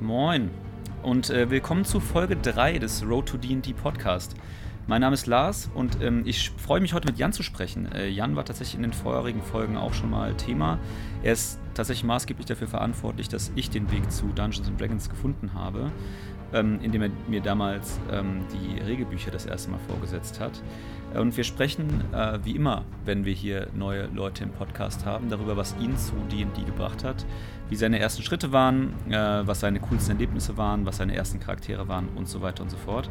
Moin und äh, willkommen zu Folge 3 des Road to D&D Podcast. Mein Name ist Lars und ähm, ich freue mich heute mit Jan zu sprechen. Äh, Jan war tatsächlich in den vorherigen Folgen auch schon mal Thema. Er ist tatsächlich maßgeblich dafür verantwortlich, dass ich den Weg zu Dungeons Dragons gefunden habe, ähm, indem er mir damals ähm, die Regelbücher das erste Mal vorgesetzt hat. Äh, und wir sprechen, äh, wie immer, wenn wir hier neue Leute im Podcast haben, darüber, was ihn zu D&D gebracht hat, wie seine ersten Schritte waren, äh, was seine coolsten Erlebnisse waren, was seine ersten Charaktere waren und so weiter und so fort.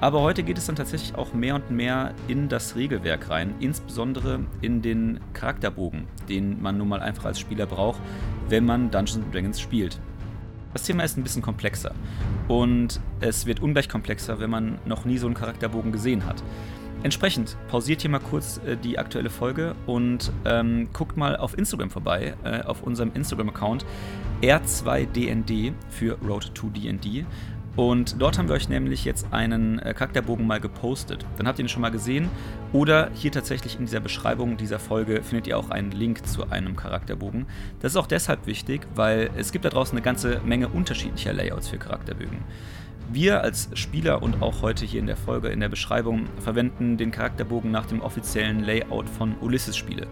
Aber heute geht es dann tatsächlich auch mehr und mehr in das Regelwerk rein, insbesondere in den Charakterbogen, den man nun mal einfach als Spieler braucht, wenn man Dungeons Dragons spielt. Das Thema ist ein bisschen komplexer und es wird ungleich komplexer, wenn man noch nie so einen Charakterbogen gesehen hat. Entsprechend pausiert hier mal kurz äh, die aktuelle Folge und ähm, guckt mal auf Instagram vorbei, äh, auf unserem Instagram-Account R2DND für Road to DND. Und dort haben wir euch nämlich jetzt einen äh, Charakterbogen mal gepostet. Dann habt ihr ihn schon mal gesehen. Oder hier tatsächlich in dieser Beschreibung dieser Folge findet ihr auch einen Link zu einem Charakterbogen. Das ist auch deshalb wichtig, weil es gibt da draußen eine ganze Menge unterschiedlicher Layouts für Charakterbögen. Wir als Spieler und auch heute hier in der Folge in der Beschreibung verwenden den Charakterbogen nach dem offiziellen Layout von Ulysses Spiele.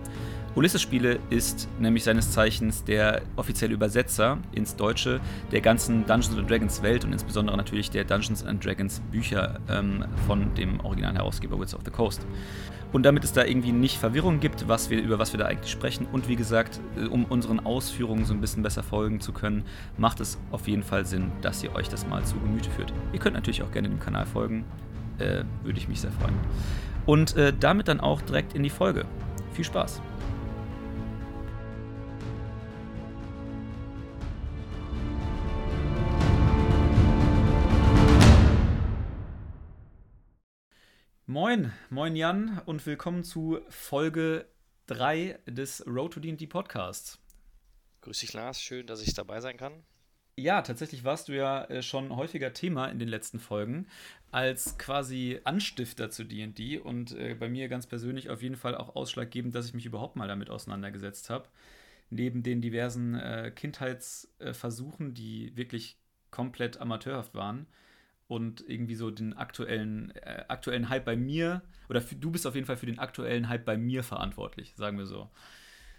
Ulysses Spiele ist nämlich seines Zeichens der offizielle Übersetzer ins Deutsche der ganzen Dungeons Dragons Welt und insbesondere natürlich der Dungeons Dragons Bücher ähm, von dem originalen Herausgeber Wits of the Coast. Und damit es da irgendwie nicht Verwirrung gibt, was wir, über was wir da eigentlich sprechen. Und wie gesagt, äh, um unseren Ausführungen so ein bisschen besser folgen zu können, macht es auf jeden Fall Sinn, dass ihr euch das mal zu Gemüte führt. Ihr könnt natürlich auch gerne dem Kanal folgen. Äh, würde ich mich sehr freuen. Und äh, damit dann auch direkt in die Folge. Viel Spaß! Moin, moin Jan und willkommen zu Folge 3 des Road to D&D Podcasts. Grüß dich Lars, schön, dass ich dabei sein kann. Ja, tatsächlich warst du ja äh, schon häufiger Thema in den letzten Folgen als quasi Anstifter zu D&D und äh, bei mir ganz persönlich auf jeden Fall auch ausschlaggebend, dass ich mich überhaupt mal damit auseinandergesetzt habe. Neben den diversen äh, Kindheitsversuchen, die wirklich komplett amateurhaft waren, und irgendwie so den aktuellen, äh, aktuellen Hype bei mir, oder für, du bist auf jeden Fall für den aktuellen Hype bei mir verantwortlich, sagen wir so.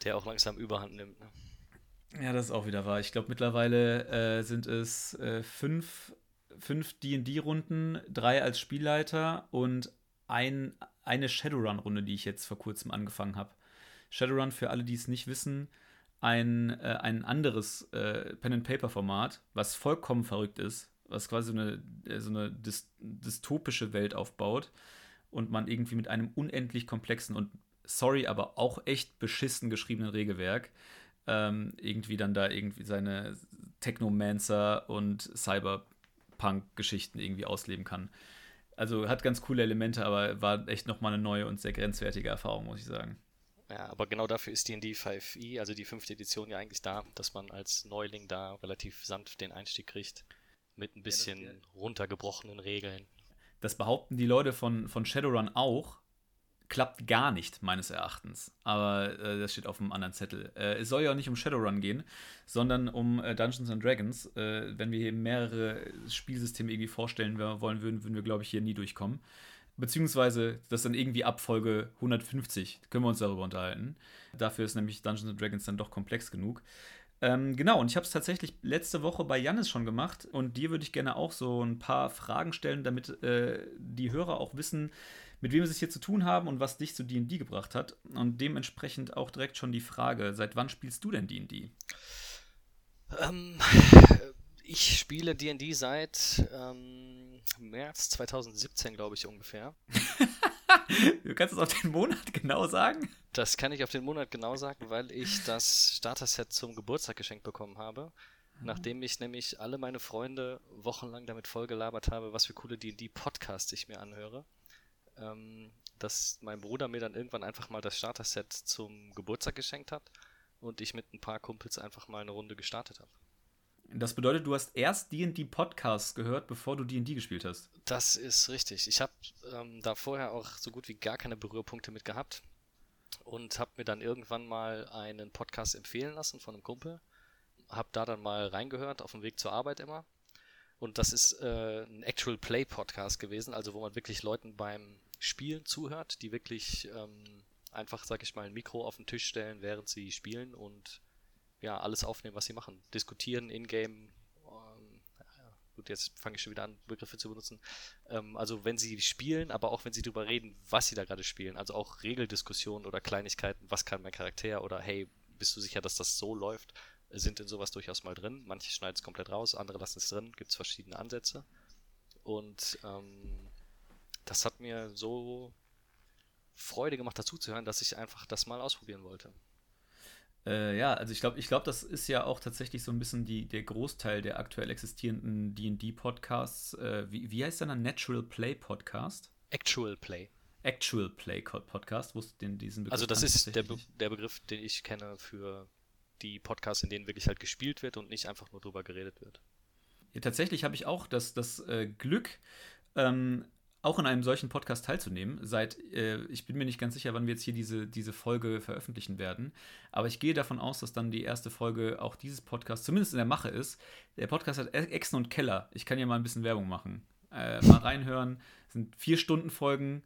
Der auch langsam Überhand nimmt. Ne? Ja, das ist auch wieder wahr. Ich glaube, mittlerweile äh, sind es äh, fünf, fünf DD-Runden, drei als Spielleiter und ein, eine Shadowrun-Runde, die ich jetzt vor kurzem angefangen habe. Shadowrun, für alle, die es nicht wissen, ein, äh, ein anderes äh, Pen-and-Paper-Format, was vollkommen verrückt ist was quasi so eine, äh, so eine dystopische Welt aufbaut und man irgendwie mit einem unendlich komplexen und sorry, aber auch echt beschissen geschriebenen Regelwerk ähm, irgendwie dann da irgendwie seine Technomancer und Cyberpunk-Geschichten irgendwie ausleben kann. Also hat ganz coole Elemente, aber war echt nochmal eine neue und sehr grenzwertige Erfahrung, muss ich sagen. Ja, aber genau dafür ist D&D 5e, also die fünfte Edition, ja eigentlich da, dass man als Neuling da relativ sanft den Einstieg kriegt. Mit ein bisschen ja, runtergebrochenen Regeln. Das behaupten die Leute von, von Shadowrun auch. Klappt gar nicht, meines Erachtens. Aber äh, das steht auf einem anderen Zettel. Äh, es soll ja auch nicht um Shadowrun gehen, sondern um äh, Dungeons and Dragons. Äh, wenn wir hier mehrere Spielsysteme irgendwie vorstellen wollen würden, würden wir, glaube ich, hier nie durchkommen. Beziehungsweise das dann irgendwie ab Folge 150 können wir uns darüber unterhalten. Dafür ist nämlich Dungeons and Dragons dann doch komplex genug. Ähm, genau, und ich habe es tatsächlich letzte Woche bei Jannis schon gemacht und dir würde ich gerne auch so ein paar Fragen stellen, damit äh, die Hörer auch wissen, mit wem sie es hier zu tun haben und was dich zu D&D gebracht hat. Und dementsprechend auch direkt schon die Frage, seit wann spielst du denn D&D? Ähm, ich spiele D&D seit ähm, März 2017, glaube ich, ungefähr. du kannst es auf den Monat genau sagen? Das kann ich auf den Monat genau sagen, weil ich das Starter-Set zum Geburtstag geschenkt bekommen habe. Nachdem ich nämlich alle meine Freunde wochenlang damit vollgelabert habe, was für coole D&D-Podcasts ich mir anhöre. Ähm, dass mein Bruder mir dann irgendwann einfach mal das Starter-Set zum Geburtstag geschenkt hat und ich mit ein paar Kumpels einfach mal eine Runde gestartet habe. Das bedeutet, du hast erst D&D-Podcasts gehört, bevor du D&D gespielt hast. Das ist richtig. Ich habe ähm, da vorher auch so gut wie gar keine Berührpunkte mit gehabt und habe mir dann irgendwann mal einen Podcast empfehlen lassen von einem Kumpel. habe da dann mal reingehört, auf dem Weg zur Arbeit immer. Und das ist äh, ein Actual Play Podcast gewesen, also wo man wirklich Leuten beim Spielen zuhört, die wirklich ähm, einfach, sag ich mal, ein Mikro auf den Tisch stellen, während sie spielen und ja, alles aufnehmen, was sie machen. Diskutieren, in-game, ähm, gut, jetzt fange ich schon wieder an, Begriffe zu benutzen. Ähm, also wenn sie spielen, aber auch wenn sie darüber reden, was sie da gerade spielen. Also auch Regeldiskussionen oder Kleinigkeiten, was kann mein Charakter oder hey, bist du sicher, dass das so läuft? Sind in sowas durchaus mal drin. Manche schneiden es komplett raus, andere lassen es drin. Gibt es verschiedene Ansätze. Und ähm, das hat mir so Freude gemacht, dazu zu hören, dass ich einfach das mal ausprobieren wollte. Äh, ja, also ich glaube, ich glaube, das ist ja auch tatsächlich so ein bisschen die, der Großteil der aktuell existierenden D&D-Podcasts. Äh, wie, wie heißt der dann? Natural Play Podcast? Actual Play. Actual Play Podcast, wusste den diesen Begriff Also das ist der, Be der Begriff, den ich kenne für die Podcasts, in denen wirklich halt gespielt wird und nicht einfach nur drüber geredet wird. Ja, tatsächlich habe ich auch das, das äh, Glück, ähm, auch in einem solchen Podcast teilzunehmen. Seit, äh, ich bin mir nicht ganz sicher, wann wir jetzt hier diese, diese Folge veröffentlichen werden, aber ich gehe davon aus, dass dann die erste Folge auch dieses Podcast zumindest in der Mache ist. Der Podcast hat Echsen und Keller. Ich kann ja mal ein bisschen Werbung machen. Äh, mal reinhören. Das sind vier Stunden Folgen,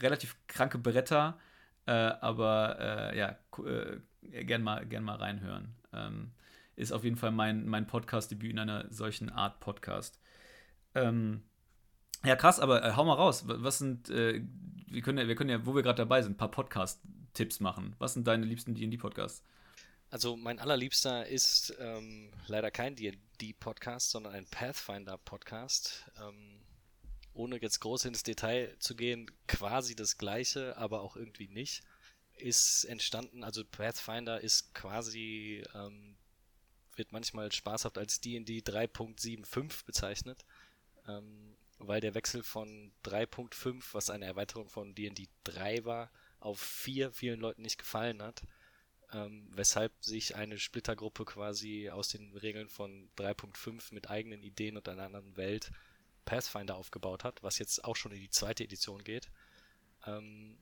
relativ kranke Bretter, äh, aber äh, ja, äh, gern mal, gern mal reinhören. Ähm, ist auf jeden Fall mein, mein Podcast-Debüt in einer solchen Art Podcast. Ähm, ja, krass, aber äh, hau mal raus. Was sind, äh, wir, können ja, wir können ja, wo wir gerade dabei sind, ein paar Podcast-Tipps machen. Was sind deine liebsten DD-Podcasts? Also, mein allerliebster ist ähm, leider kein DD-Podcast, sondern ein Pathfinder-Podcast. Ähm, ohne jetzt groß ins Detail zu gehen, quasi das gleiche, aber auch irgendwie nicht. Ist entstanden, also Pathfinder ist quasi, ähm, wird manchmal spaßhaft als DD 3.75 bezeichnet. Weil der Wechsel von 3.5, was eine Erweiterung von D&D 3 war, auf 4 vielen Leuten nicht gefallen hat. Ähm, weshalb sich eine Splittergruppe quasi aus den Regeln von 3.5 mit eigenen Ideen und einer anderen Welt Pathfinder aufgebaut hat, was jetzt auch schon in die zweite Edition geht. Ähm,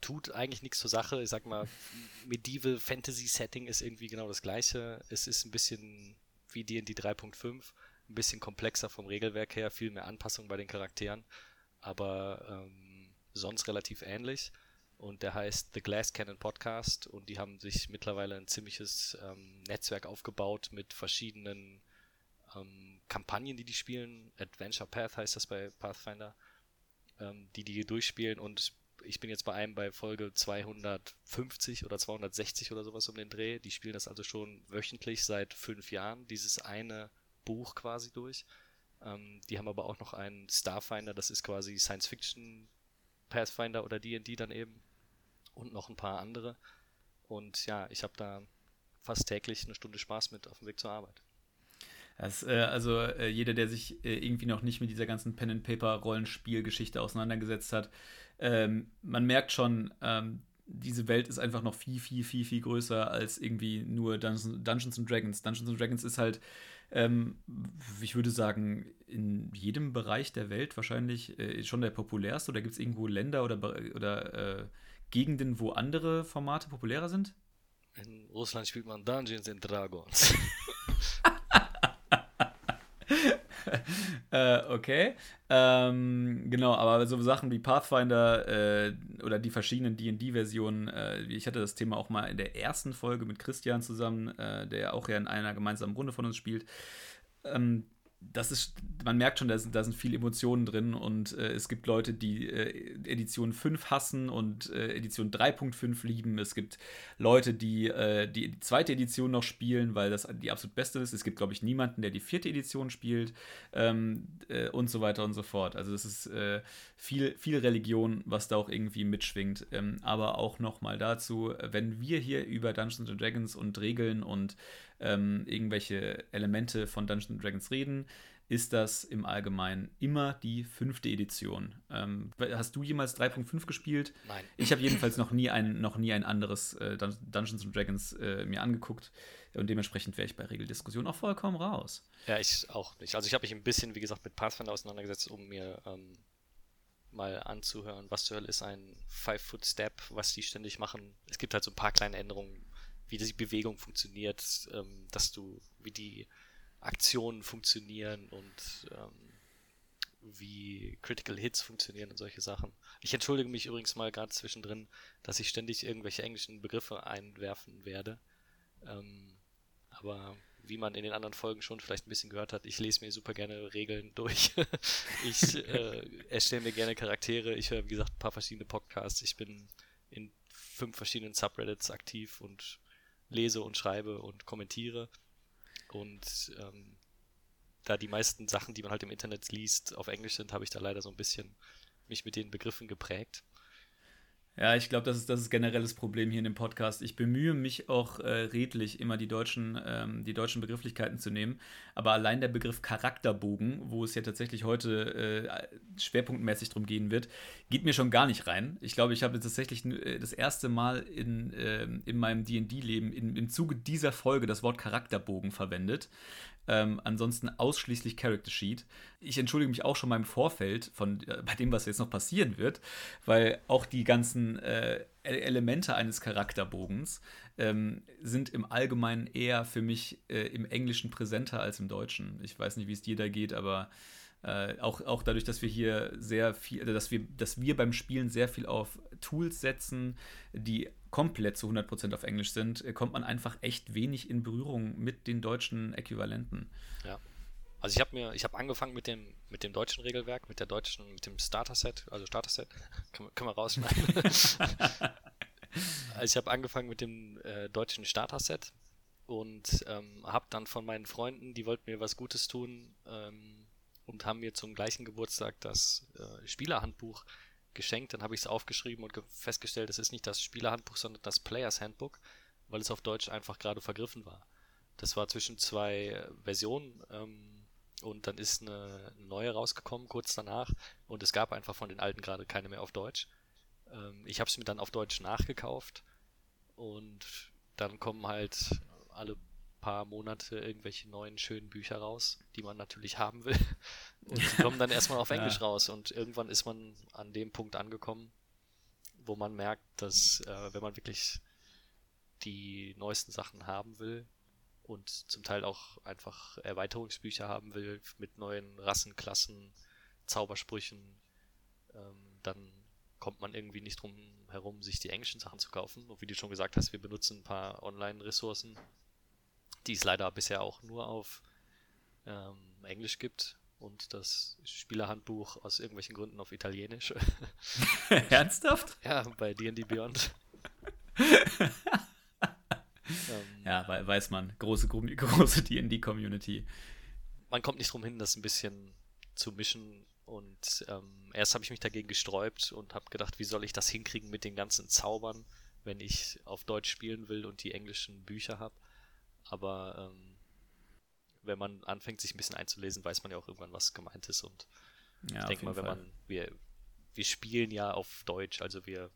tut eigentlich nichts zur Sache. Ich sag mal, Medieval Fantasy Setting ist irgendwie genau das gleiche. Es ist ein bisschen wie D&D 3.5 ein bisschen komplexer vom Regelwerk her, viel mehr Anpassung bei den Charakteren, aber ähm, sonst relativ ähnlich. Und der heißt The Glass Cannon Podcast und die haben sich mittlerweile ein ziemliches ähm, Netzwerk aufgebaut mit verschiedenen ähm, Kampagnen, die die spielen. Adventure Path heißt das bei Pathfinder, ähm, die die durchspielen und ich bin jetzt bei einem bei Folge 250 oder 260 oder sowas um den Dreh. Die spielen das also schon wöchentlich seit fünf Jahren. Dieses eine Buch quasi durch. Ähm, die haben aber auch noch einen Starfinder, das ist quasi Science Fiction Pathfinder oder D&D dann eben und noch ein paar andere. Und ja, ich habe da fast täglich eine Stunde Spaß mit auf dem Weg zur Arbeit. Das, äh, also äh, jeder, der sich äh, irgendwie noch nicht mit dieser ganzen Pen and Paper Rollenspielgeschichte auseinandergesetzt hat, ähm, man merkt schon, ähm, diese Welt ist einfach noch viel, viel, viel, viel größer als irgendwie nur Dungeons, Dungeons and Dragons. Dungeons and Dragons ist halt ähm, ich würde sagen, in jedem Bereich der Welt wahrscheinlich äh, schon der populärste. Oder gibt es irgendwo Länder oder, oder äh, Gegenden, wo andere Formate populärer sind? In Russland spielt man Dungeons and Dragons. äh, okay. Ähm, genau, aber so Sachen wie Pathfinder äh, oder die verschiedenen DD-Versionen, äh, ich hatte das Thema auch mal in der ersten Folge mit Christian zusammen, äh, der auch ja in einer gemeinsamen Runde von uns spielt. Ähm, das ist, man merkt schon, da sind, da sind viele Emotionen drin und äh, es gibt Leute, die äh, Edition 5 hassen und äh, Edition 3.5 lieben. Es gibt Leute, die, äh, die, zweite Edition noch spielen, weil das die absolut beste ist. Es gibt, glaube ich, niemanden, der die vierte Edition spielt ähm, äh, und so weiter und so fort. Also es ist äh, viel, viel Religion, was da auch irgendwie mitschwingt. Ähm, aber auch nochmal dazu, wenn wir hier über Dungeons Dragons und Regeln und ähm, irgendwelche Elemente von Dungeons Dragons reden, ist das im Allgemeinen immer die fünfte Edition. Ähm, hast du jemals 3.5 gespielt? Nein. Ich habe jedenfalls noch nie ein, noch nie ein anderes äh, Dungeons Dragons äh, mir angeguckt und dementsprechend wäre ich bei Regeldiskussionen auch vollkommen raus. Ja, ich auch nicht. Also ich habe mich ein bisschen, wie gesagt, mit Pathfinder auseinandergesetzt, um mir ähm, mal anzuhören, was zur Hölle ist ein Five-Foot-Step, was die ständig machen. Es gibt halt so ein paar kleine Änderungen, wie die Bewegung funktioniert, ähm, dass du, wie die Aktionen funktionieren und ähm, wie Critical Hits funktionieren und solche Sachen. Ich entschuldige mich übrigens mal gerade zwischendrin, dass ich ständig irgendwelche englischen Begriffe einwerfen werde. Ähm, aber wie man in den anderen Folgen schon vielleicht ein bisschen gehört hat, ich lese mir super gerne Regeln durch. ich äh, erstelle mir gerne Charaktere. Ich höre, wie gesagt, ein paar verschiedene Podcasts. Ich bin in fünf verschiedenen Subreddits aktiv und lese und schreibe und kommentiere. Und ähm, da die meisten Sachen, die man halt im Internet liest, auf Englisch sind, habe ich da leider so ein bisschen mich mit den Begriffen geprägt. Ja, ich glaube, das ist, das ist generelles Problem hier in dem Podcast. Ich bemühe mich auch äh, redlich, immer die deutschen, ähm, die deutschen Begrifflichkeiten zu nehmen. Aber allein der Begriff Charakterbogen, wo es ja tatsächlich heute äh, schwerpunktmäßig drum gehen wird, geht mir schon gar nicht rein. Ich glaube, ich habe tatsächlich äh, das erste Mal in, äh, in meinem DD-Leben im Zuge dieser Folge das Wort Charakterbogen verwendet. Ähm, ansonsten ausschließlich Character Sheet. Ich entschuldige mich auch schon mal im Vorfeld von äh, bei dem, was jetzt noch passieren wird, weil auch die ganzen äh, Elemente eines Charakterbogens ähm, sind im Allgemeinen eher für mich äh, im Englischen präsenter als im Deutschen. Ich weiß nicht, wie es dir da geht, aber äh, auch, auch dadurch, dass wir hier sehr viel, also dass wir, dass wir beim Spielen sehr viel auf Tools setzen, die komplett zu 100% auf Englisch sind, äh, kommt man einfach echt wenig in Berührung mit den deutschen Äquivalenten. Ja. Also ich habe mir, ich habe angefangen mit dem, mit dem deutschen Regelwerk, mit der deutschen, mit dem Starter-Set, also Starter-Set, können, können wir rausschneiden. also ich habe angefangen mit dem äh, deutschen Starter-Set und ähm, habe dann von meinen Freunden, die wollten mir was Gutes tun ähm, und haben mir zum gleichen Geburtstag das äh, Spielerhandbuch geschenkt. Dann habe ich es aufgeschrieben und festgestellt, es ist nicht das Spielerhandbuch, sondern das Players Handbook, weil es auf Deutsch einfach gerade vergriffen war. Das war zwischen zwei Versionen ähm, und dann ist eine neue rausgekommen kurz danach und es gab einfach von den alten gerade keine mehr auf Deutsch. Ähm, ich habe es mir dann auf Deutsch nachgekauft und dann kommen halt alle paar Monate irgendwelche neuen schönen Bücher raus, die man natürlich haben will. Und die kommen dann erstmal auf Englisch ja. raus. Und irgendwann ist man an dem Punkt angekommen, wo man merkt, dass äh, wenn man wirklich die neuesten Sachen haben will und zum Teil auch einfach Erweiterungsbücher haben will mit neuen Rassenklassen, Zaubersprüchen, ähm, dann kommt man irgendwie nicht drum herum, sich die englischen Sachen zu kaufen. Und wie du schon gesagt hast, wir benutzen ein paar Online-Ressourcen, die es leider bisher auch nur auf ähm, Englisch gibt und das Spielerhandbuch aus irgendwelchen Gründen auf Italienisch. Ernsthaft? Ja, bei D&D Beyond. ähm, ja, weiß man. Große, große D&D-Community. Man kommt nicht drum hin, das ein bisschen zu mischen und ähm, erst habe ich mich dagegen gesträubt und habe gedacht, wie soll ich das hinkriegen mit den ganzen Zaubern, wenn ich auf Deutsch spielen will und die englischen Bücher habe. Aber ähm, wenn man anfängt, sich ein bisschen einzulesen, weiß man ja auch irgendwann, was gemeint ist. Und ja, ich denke mal, wenn Fall. man, wir, wir spielen ja auf Deutsch, also wir,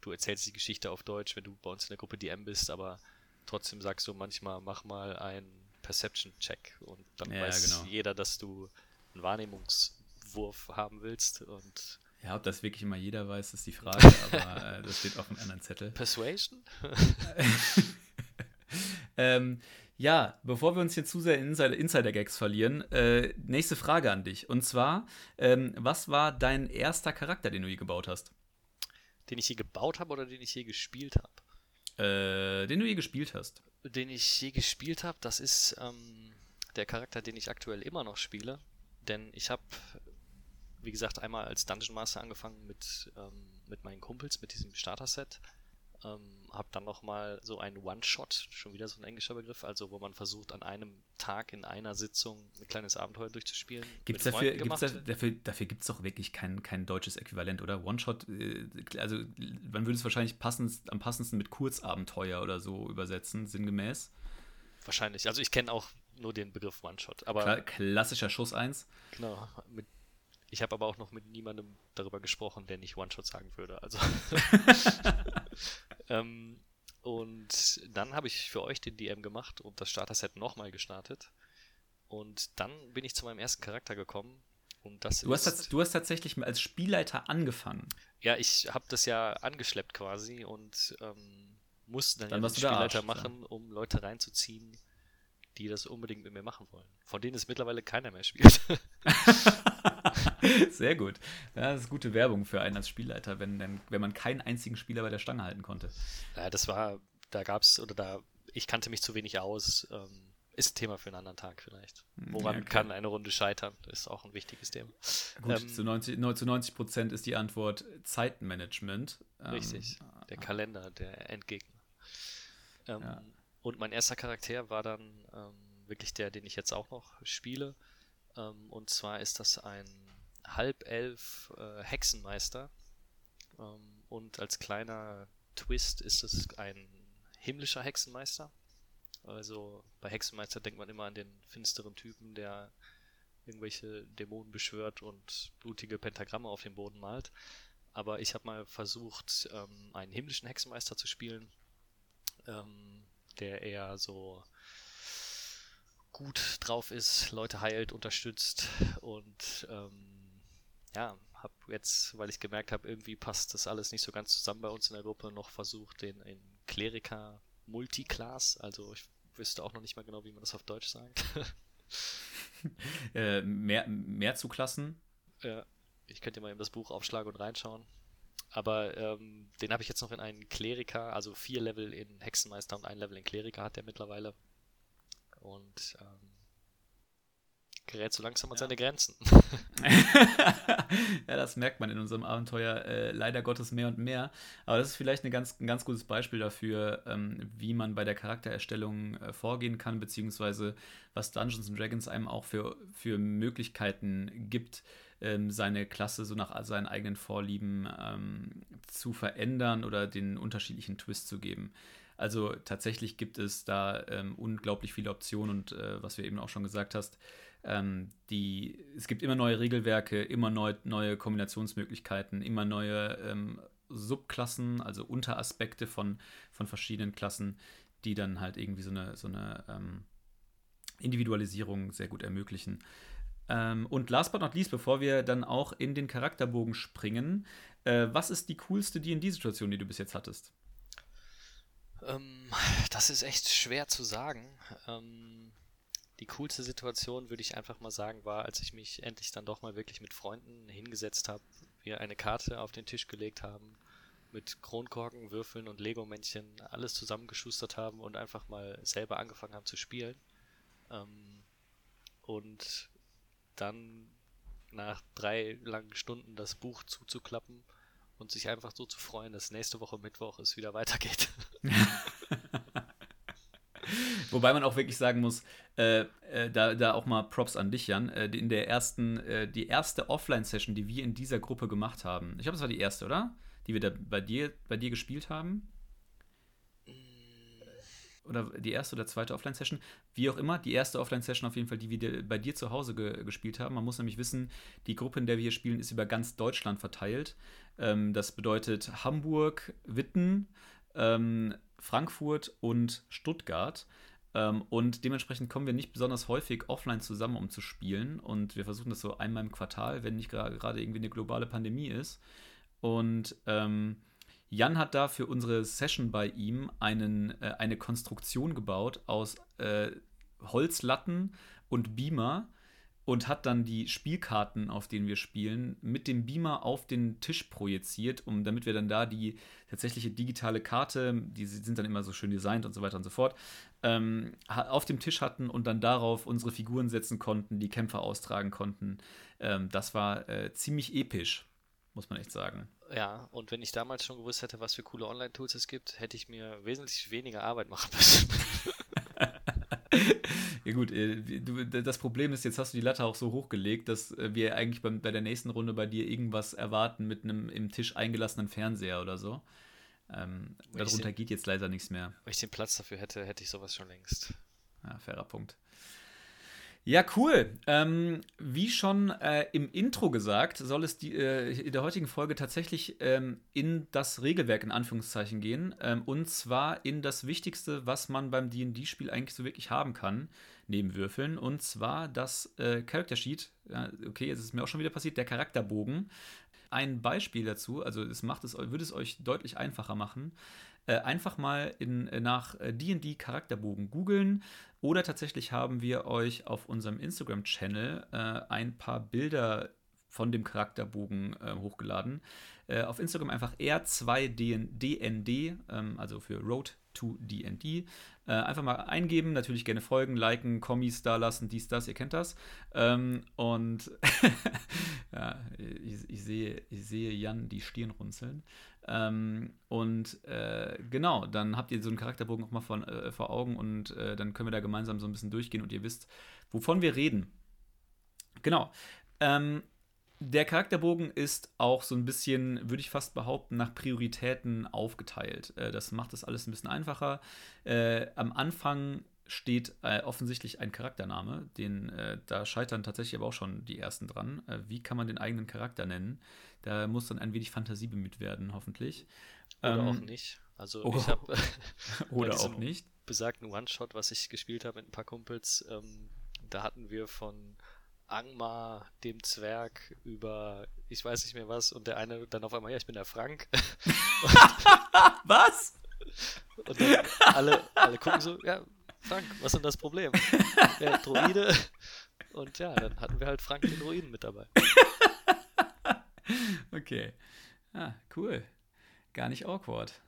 du erzählst die Geschichte auf Deutsch, wenn du bei uns in der Gruppe DM bist, aber trotzdem sagst du manchmal, mach mal einen Perception-Check und dann ja, weiß genau. jeder, dass du einen Wahrnehmungswurf haben willst und ja, ob das wirklich immer jeder weiß, ist die Frage, aber äh, das steht auf einem anderen Zettel. Persuasion? ähm, ja, bevor wir uns hier zu sehr in Insider-Gags verlieren, äh, nächste Frage an dich. Und zwar, ähm, was war dein erster Charakter, den du je gebaut hast? Den ich je gebaut habe oder den ich je gespielt habe? Äh, den du je gespielt hast. Den ich je gespielt habe, das ist ähm, der Charakter, den ich aktuell immer noch spiele. Denn ich habe, wie gesagt, einmal als Dungeon Master angefangen mit, ähm, mit meinen Kumpels, mit diesem Starter-Set. Ähm, habe dann nochmal so ein One-Shot, schon wieder so ein englischer Begriff, also wo man versucht, an einem Tag in einer Sitzung ein kleines Abenteuer durchzuspielen. Gibt es dafür, gibt's da, dafür, dafür gibt es doch wirklich kein, kein deutsches Äquivalent, oder? One-Shot, äh, also man würde es wahrscheinlich passend, am passendsten mit Kurzabenteuer oder so übersetzen, sinngemäß. Wahrscheinlich. Also ich kenne auch nur den Begriff One-Shot. Aber Kla klassischer Schuss 1. Genau, mit ich habe aber auch noch mit niemandem darüber gesprochen, der nicht One-Shot sagen würde. Also. ähm, und dann habe ich für euch den DM gemacht und das Starter-Set nochmal gestartet. Und dann bin ich zu meinem ersten Charakter gekommen. Und das du, hast, du hast tatsächlich als Spielleiter angefangen. Ja, ich habe das ja angeschleppt quasi und ähm, musste dann, Dann ja Spielleiter Arsch, machen, um Leute reinzuziehen, die das unbedingt mit mir machen wollen. Von denen es mittlerweile keiner mehr spielt. Sehr gut. Ja, das ist gute Werbung für einen als Spielleiter, wenn, denn- wenn man keinen einzigen Spieler bei der Stange halten konnte. ja, das war, da gab's, oder da, ich kannte mich zu wenig aus. Ähm, ist ein Thema für einen anderen Tag vielleicht. Woran Ja, okay. kann eine Runde scheitern? Ist auch ein wichtiges Thema. Gut, Ähm, zu 90, neun- zu 90 Prozent ist die Antwort Zeitmanagement. Ähm, Richtig. Der Kalender, der Endgegner. Ähm, Ja. Und mein erster Charakter war dann ähm, wirklich der, den ich jetzt auch noch spiele. Ähm, und zwar ist das ein Halbelf äh, Hexenmeister. Ähm, und als kleiner Twist ist es ein himmlischer Hexenmeister. Also bei Hexenmeister denkt man immer an den finsteren Typen, der irgendwelche Dämonen beschwört und blutige Pentagramme auf dem Boden malt. Aber ich habe mal versucht, ähm, einen himmlischen Hexenmeister zu spielen, ähm, der eher so gut drauf ist, Leute heilt, unterstützt und ähm, ja, habe jetzt, weil ich gemerkt habe, irgendwie passt das alles nicht so ganz zusammen bei uns in der Gruppe, noch versucht, den in Kleriker Multiclass, also ich wüsste auch noch nicht mal genau, wie man das auf Deutsch sagt. Äh, mehr, mehr zu Klassen. Ja, ich könnte mal eben das Buch aufschlagen und reinschauen. Aber ähm, den habe ich jetzt noch in einen Kleriker, also vier Level in Hexenmeister und ein Level in Kleriker hat der mittlerweile. Und ähm, gerät so langsam an Ja. seine Grenzen. ja, das merkt man in unserem Abenteuer äh, leider Gottes mehr und mehr. Aber das ist vielleicht eine ganz, ein ganz gutes Beispiel dafür, ähm, wie man bei der Charaktererstellung äh, vorgehen kann, beziehungsweise was Dungeons and Dragons einem auch für, für Möglichkeiten gibt, ähm, seine Klasse so nach seinen eigenen Vorlieben ähm, zu verändern oder den unterschiedlichen Twist zu geben. Also tatsächlich gibt es da ähm, unglaublich viele Optionen und äh, was wir eben auch schon gesagt hast, ähm, die, es gibt immer neue Regelwerke, immer neu, neue Kombinationsmöglichkeiten, immer neue ähm, Subklassen, also Unteraspekte von, von verschiedenen Klassen, die dann halt irgendwie so eine, so eine ähm, Individualisierung sehr gut ermöglichen. Ähm, und last but not least, bevor wir dann auch in den Charakterbogen springen, äh, was ist die coolste D&D-Situation, die du bis jetzt hattest? Ähm, das ist echt schwer zu sagen. Ähm, die coolste Situation, würde ich einfach mal sagen, war, als ich mich endlich dann doch mal wirklich mit Freunden hingesetzt habe, wir eine Karte auf den Tisch gelegt haben, mit Kronkorken, Würfeln und Lego-Männchen alles zusammengeschustert haben und einfach mal selber angefangen haben zu spielen. Ähm, und dann nach drei langen Stunden das Buch zuzuklappen und sich einfach so zu freuen, dass nächste Woche Mittwoch es wieder weitergeht. Wobei man auch wirklich sagen muss, äh, äh, da, da auch mal Props an dich, Jan. Äh, in der ersten, äh, die erste Offline-Session, die wir in dieser Gruppe gemacht haben, ich glaube, das war die erste, oder? Die wir da bei dir, bei dir gespielt haben. Oder die erste oder zweite Offline-Session. Wie auch immer, die erste Offline-Session auf jeden Fall, die wir bei dir zu Hause ge gespielt haben. Man muss nämlich wissen, die Gruppe, in der wir hier spielen, ist über ganz Deutschland verteilt. Ähm, das bedeutet Hamburg, Witten, ähm, Frankfurt und Stuttgart. Ähm, und dementsprechend kommen wir nicht besonders häufig offline zusammen, um zu spielen. Und wir versuchen das so einmal im Quartal, wenn nicht gerade irgendwie eine globale Pandemie ist. Und ähm, Jan hat da für unsere Session bei ihm einen, äh, eine Konstruktion gebaut aus äh, Holzlatten und Beamer und hat dann die Spielkarten, auf denen wir spielen, mit dem Beamer auf den Tisch projiziert, um damit wir dann da die tatsächliche digitale Karte, die sind dann immer so schön designt und so weiter und so fort, ähm, auf dem Tisch hatten und dann darauf unsere Figuren setzen konnten, die Kämpfer austragen konnten. Ähm, das war äh, ziemlich episch, muss man echt sagen. Ja, und wenn ich damals schon gewusst hätte, was für coole Online-Tools es gibt, hätte ich mir wesentlich weniger Arbeit machen müssen. Ja gut, äh, das Problem ist, jetzt hast du die Latte auch so hochgelegt, dass äh, wir eigentlich bei der nächsten Runde bei dir irgendwas erwarten mit einem im Tisch eingelassenen Fernseher oder so. Ähm, darunter den- geht jetzt leider nichts mehr. Wenn ich den Platz dafür hätte, hätte ich sowas schon längst. Ja, fairer Punkt. Ja, cool. Ähm, wie schon äh, im Intro gesagt, soll es die, äh, in der heutigen Folge tatsächlich ähm, in das Regelwerk in Anführungszeichen gehen. Ähm, und zwar in das Wichtigste, was man beim DD-Spiel eigentlich so wirklich haben kann, neben Würfeln. Und zwar das äh, Character Sheet. Ja, okay, jetzt ist es mir auch schon wieder passiert, der Charakterbogen. Ein Beispiel dazu, also es macht es, würde es euch deutlich einfacher machen, äh, einfach mal in, äh, nach DD äh, Charakterbogen googeln. Oder tatsächlich haben wir euch auf unserem Instagram-Channel äh, ein paar Bilder von dem Charakterbogen äh, hochgeladen. Äh, auf Instagram einfach R2DND, ähm, also für Road to DD. Äh, einfach mal eingeben, natürlich gerne folgen, liken, Kommis da lassen, dies, das, ihr kennt das. Ähm, und ja, ich, ich, sehe, ich sehe Jan die Stirn runzeln. Ähm, und äh, genau, dann habt ihr so einen Charakterbogen nochmal von, äh, vor Augen und äh, dann können wir da gemeinsam so ein bisschen durchgehen und ihr wisst, wovon wir reden. Genau. Ähm, der Charakterbogen ist auch so ein bisschen, würde ich fast behaupten, nach Prioritäten aufgeteilt. Äh, das macht das alles ein bisschen einfacher. Äh, am Anfang steht äh, offensichtlich ein Charaktername, den da scheitern tatsächlich aber auch schon die ersten dran. Wie kann man den eigenen Charakter nennen? Da muss dann ein wenig Fantasie bemüht werden, hoffentlich. Oder ähm, auch nicht. Also oh, ich habe oder auch nicht besagten One-Shot, was ich gespielt habe mit ein paar Kumpels. Ähm, da hatten wir von Angmar, dem Zwerg, über ich weiß nicht mehr was und der eine dann auf einmal, ja, ich bin der Frank. was? Und dann alle, alle gucken so, ja, Frank, was ist denn das Problem? Ja, Droide. Und ja, dann hatten wir halt Frank den Druiden mit dabei. okay. Ah, cool. Gar nicht awkward.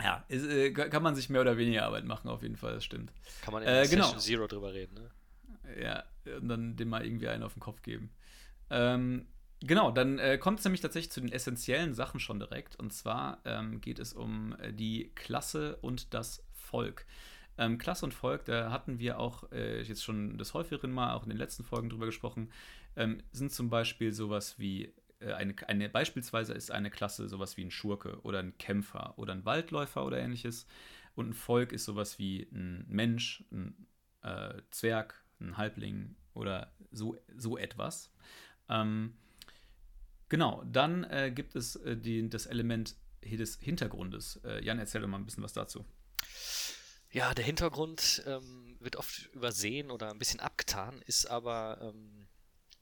Ja, ist, äh, kann man sich mehr oder weniger Arbeit machen, auf jeden Fall, das stimmt. Kann man in äh, genau. Session Zero drüber reden, ne? Ja, und dann dem mal irgendwie einen auf den Kopf geben. Ähm, genau, dann äh, kommt es nämlich tatsächlich zu den essentiellen Sachen schon direkt. Und zwar ähm, geht es um äh, die Klasse und das Volk. Ähm, Klasse und Volk, da hatten wir auch äh, jetzt schon des häufigeren Mal, auch in den letzten Folgen drüber gesprochen, ähm, sind zum Beispiel sowas wie äh, eine, eine, beispielsweise ist eine Klasse sowas wie ein Schurke oder ein Kämpfer oder ein Waldläufer oder ähnliches. Und ein Volk ist sowas wie ein Mensch, ein äh, Zwerg, ein Halbling oder so, so etwas. Ähm, genau, dann äh, gibt es äh, die, das Element des Hintergrundes. Äh, Jan, erzähl doch mal ein bisschen was dazu. Ja, der Hintergrund ähm, wird oft übersehen oder ein bisschen abgetan, ist aber ähm,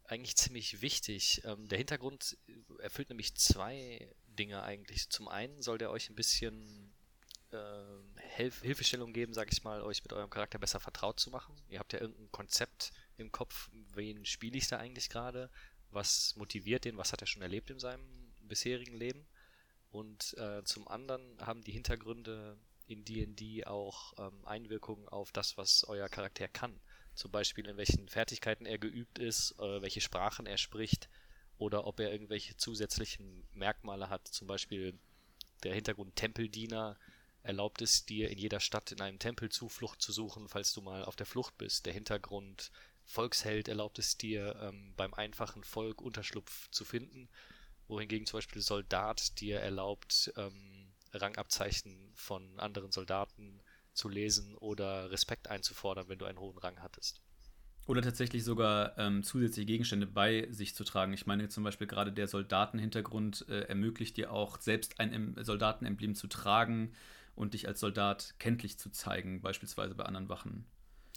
eigentlich ziemlich wichtig. Ähm, der Hintergrund erfüllt nämlich zwei Dinge eigentlich. Zum einen soll der euch ein bisschen äh, Hilf Hilfestellung geben, sag ich mal, euch mit eurem Charakter besser vertraut zu machen. Ihr habt ja irgendein Konzept im Kopf, wen spiele ich da eigentlich gerade, was motiviert den, was hat er schon erlebt in seinem bisherigen Leben. Und äh, zum anderen haben die Hintergründe in D&D auch ähm, Einwirkungen auf das, was euer Charakter kann. Zum Beispiel in welchen Fertigkeiten er geübt ist, äh, welche Sprachen er spricht oder ob er irgendwelche zusätzlichen Merkmale hat. Zum Beispiel der Hintergrund Tempeldiener erlaubt es dir in jeder Stadt in einem Tempel Zuflucht zu suchen, falls du mal auf der Flucht bist. Der Hintergrund Volksheld erlaubt es dir, ähm, beim einfachen Volk Unterschlupf zu finden, wohingegen zum Beispiel Soldat dir erlaubt, ähm, Rangabzeichen von anderen Soldaten zu lesen oder Respekt einzufordern, wenn du einen hohen Rang hattest. Oder tatsächlich sogar ähm, zusätzliche Gegenstände bei sich zu tragen. Ich meine zum Beispiel gerade der Soldatenhintergrund äh, ermöglicht dir auch selbst ein Soldatenemblem zu tragen, und dich als Soldat kenntlich zu zeigen, beispielsweise bei anderen Wachen.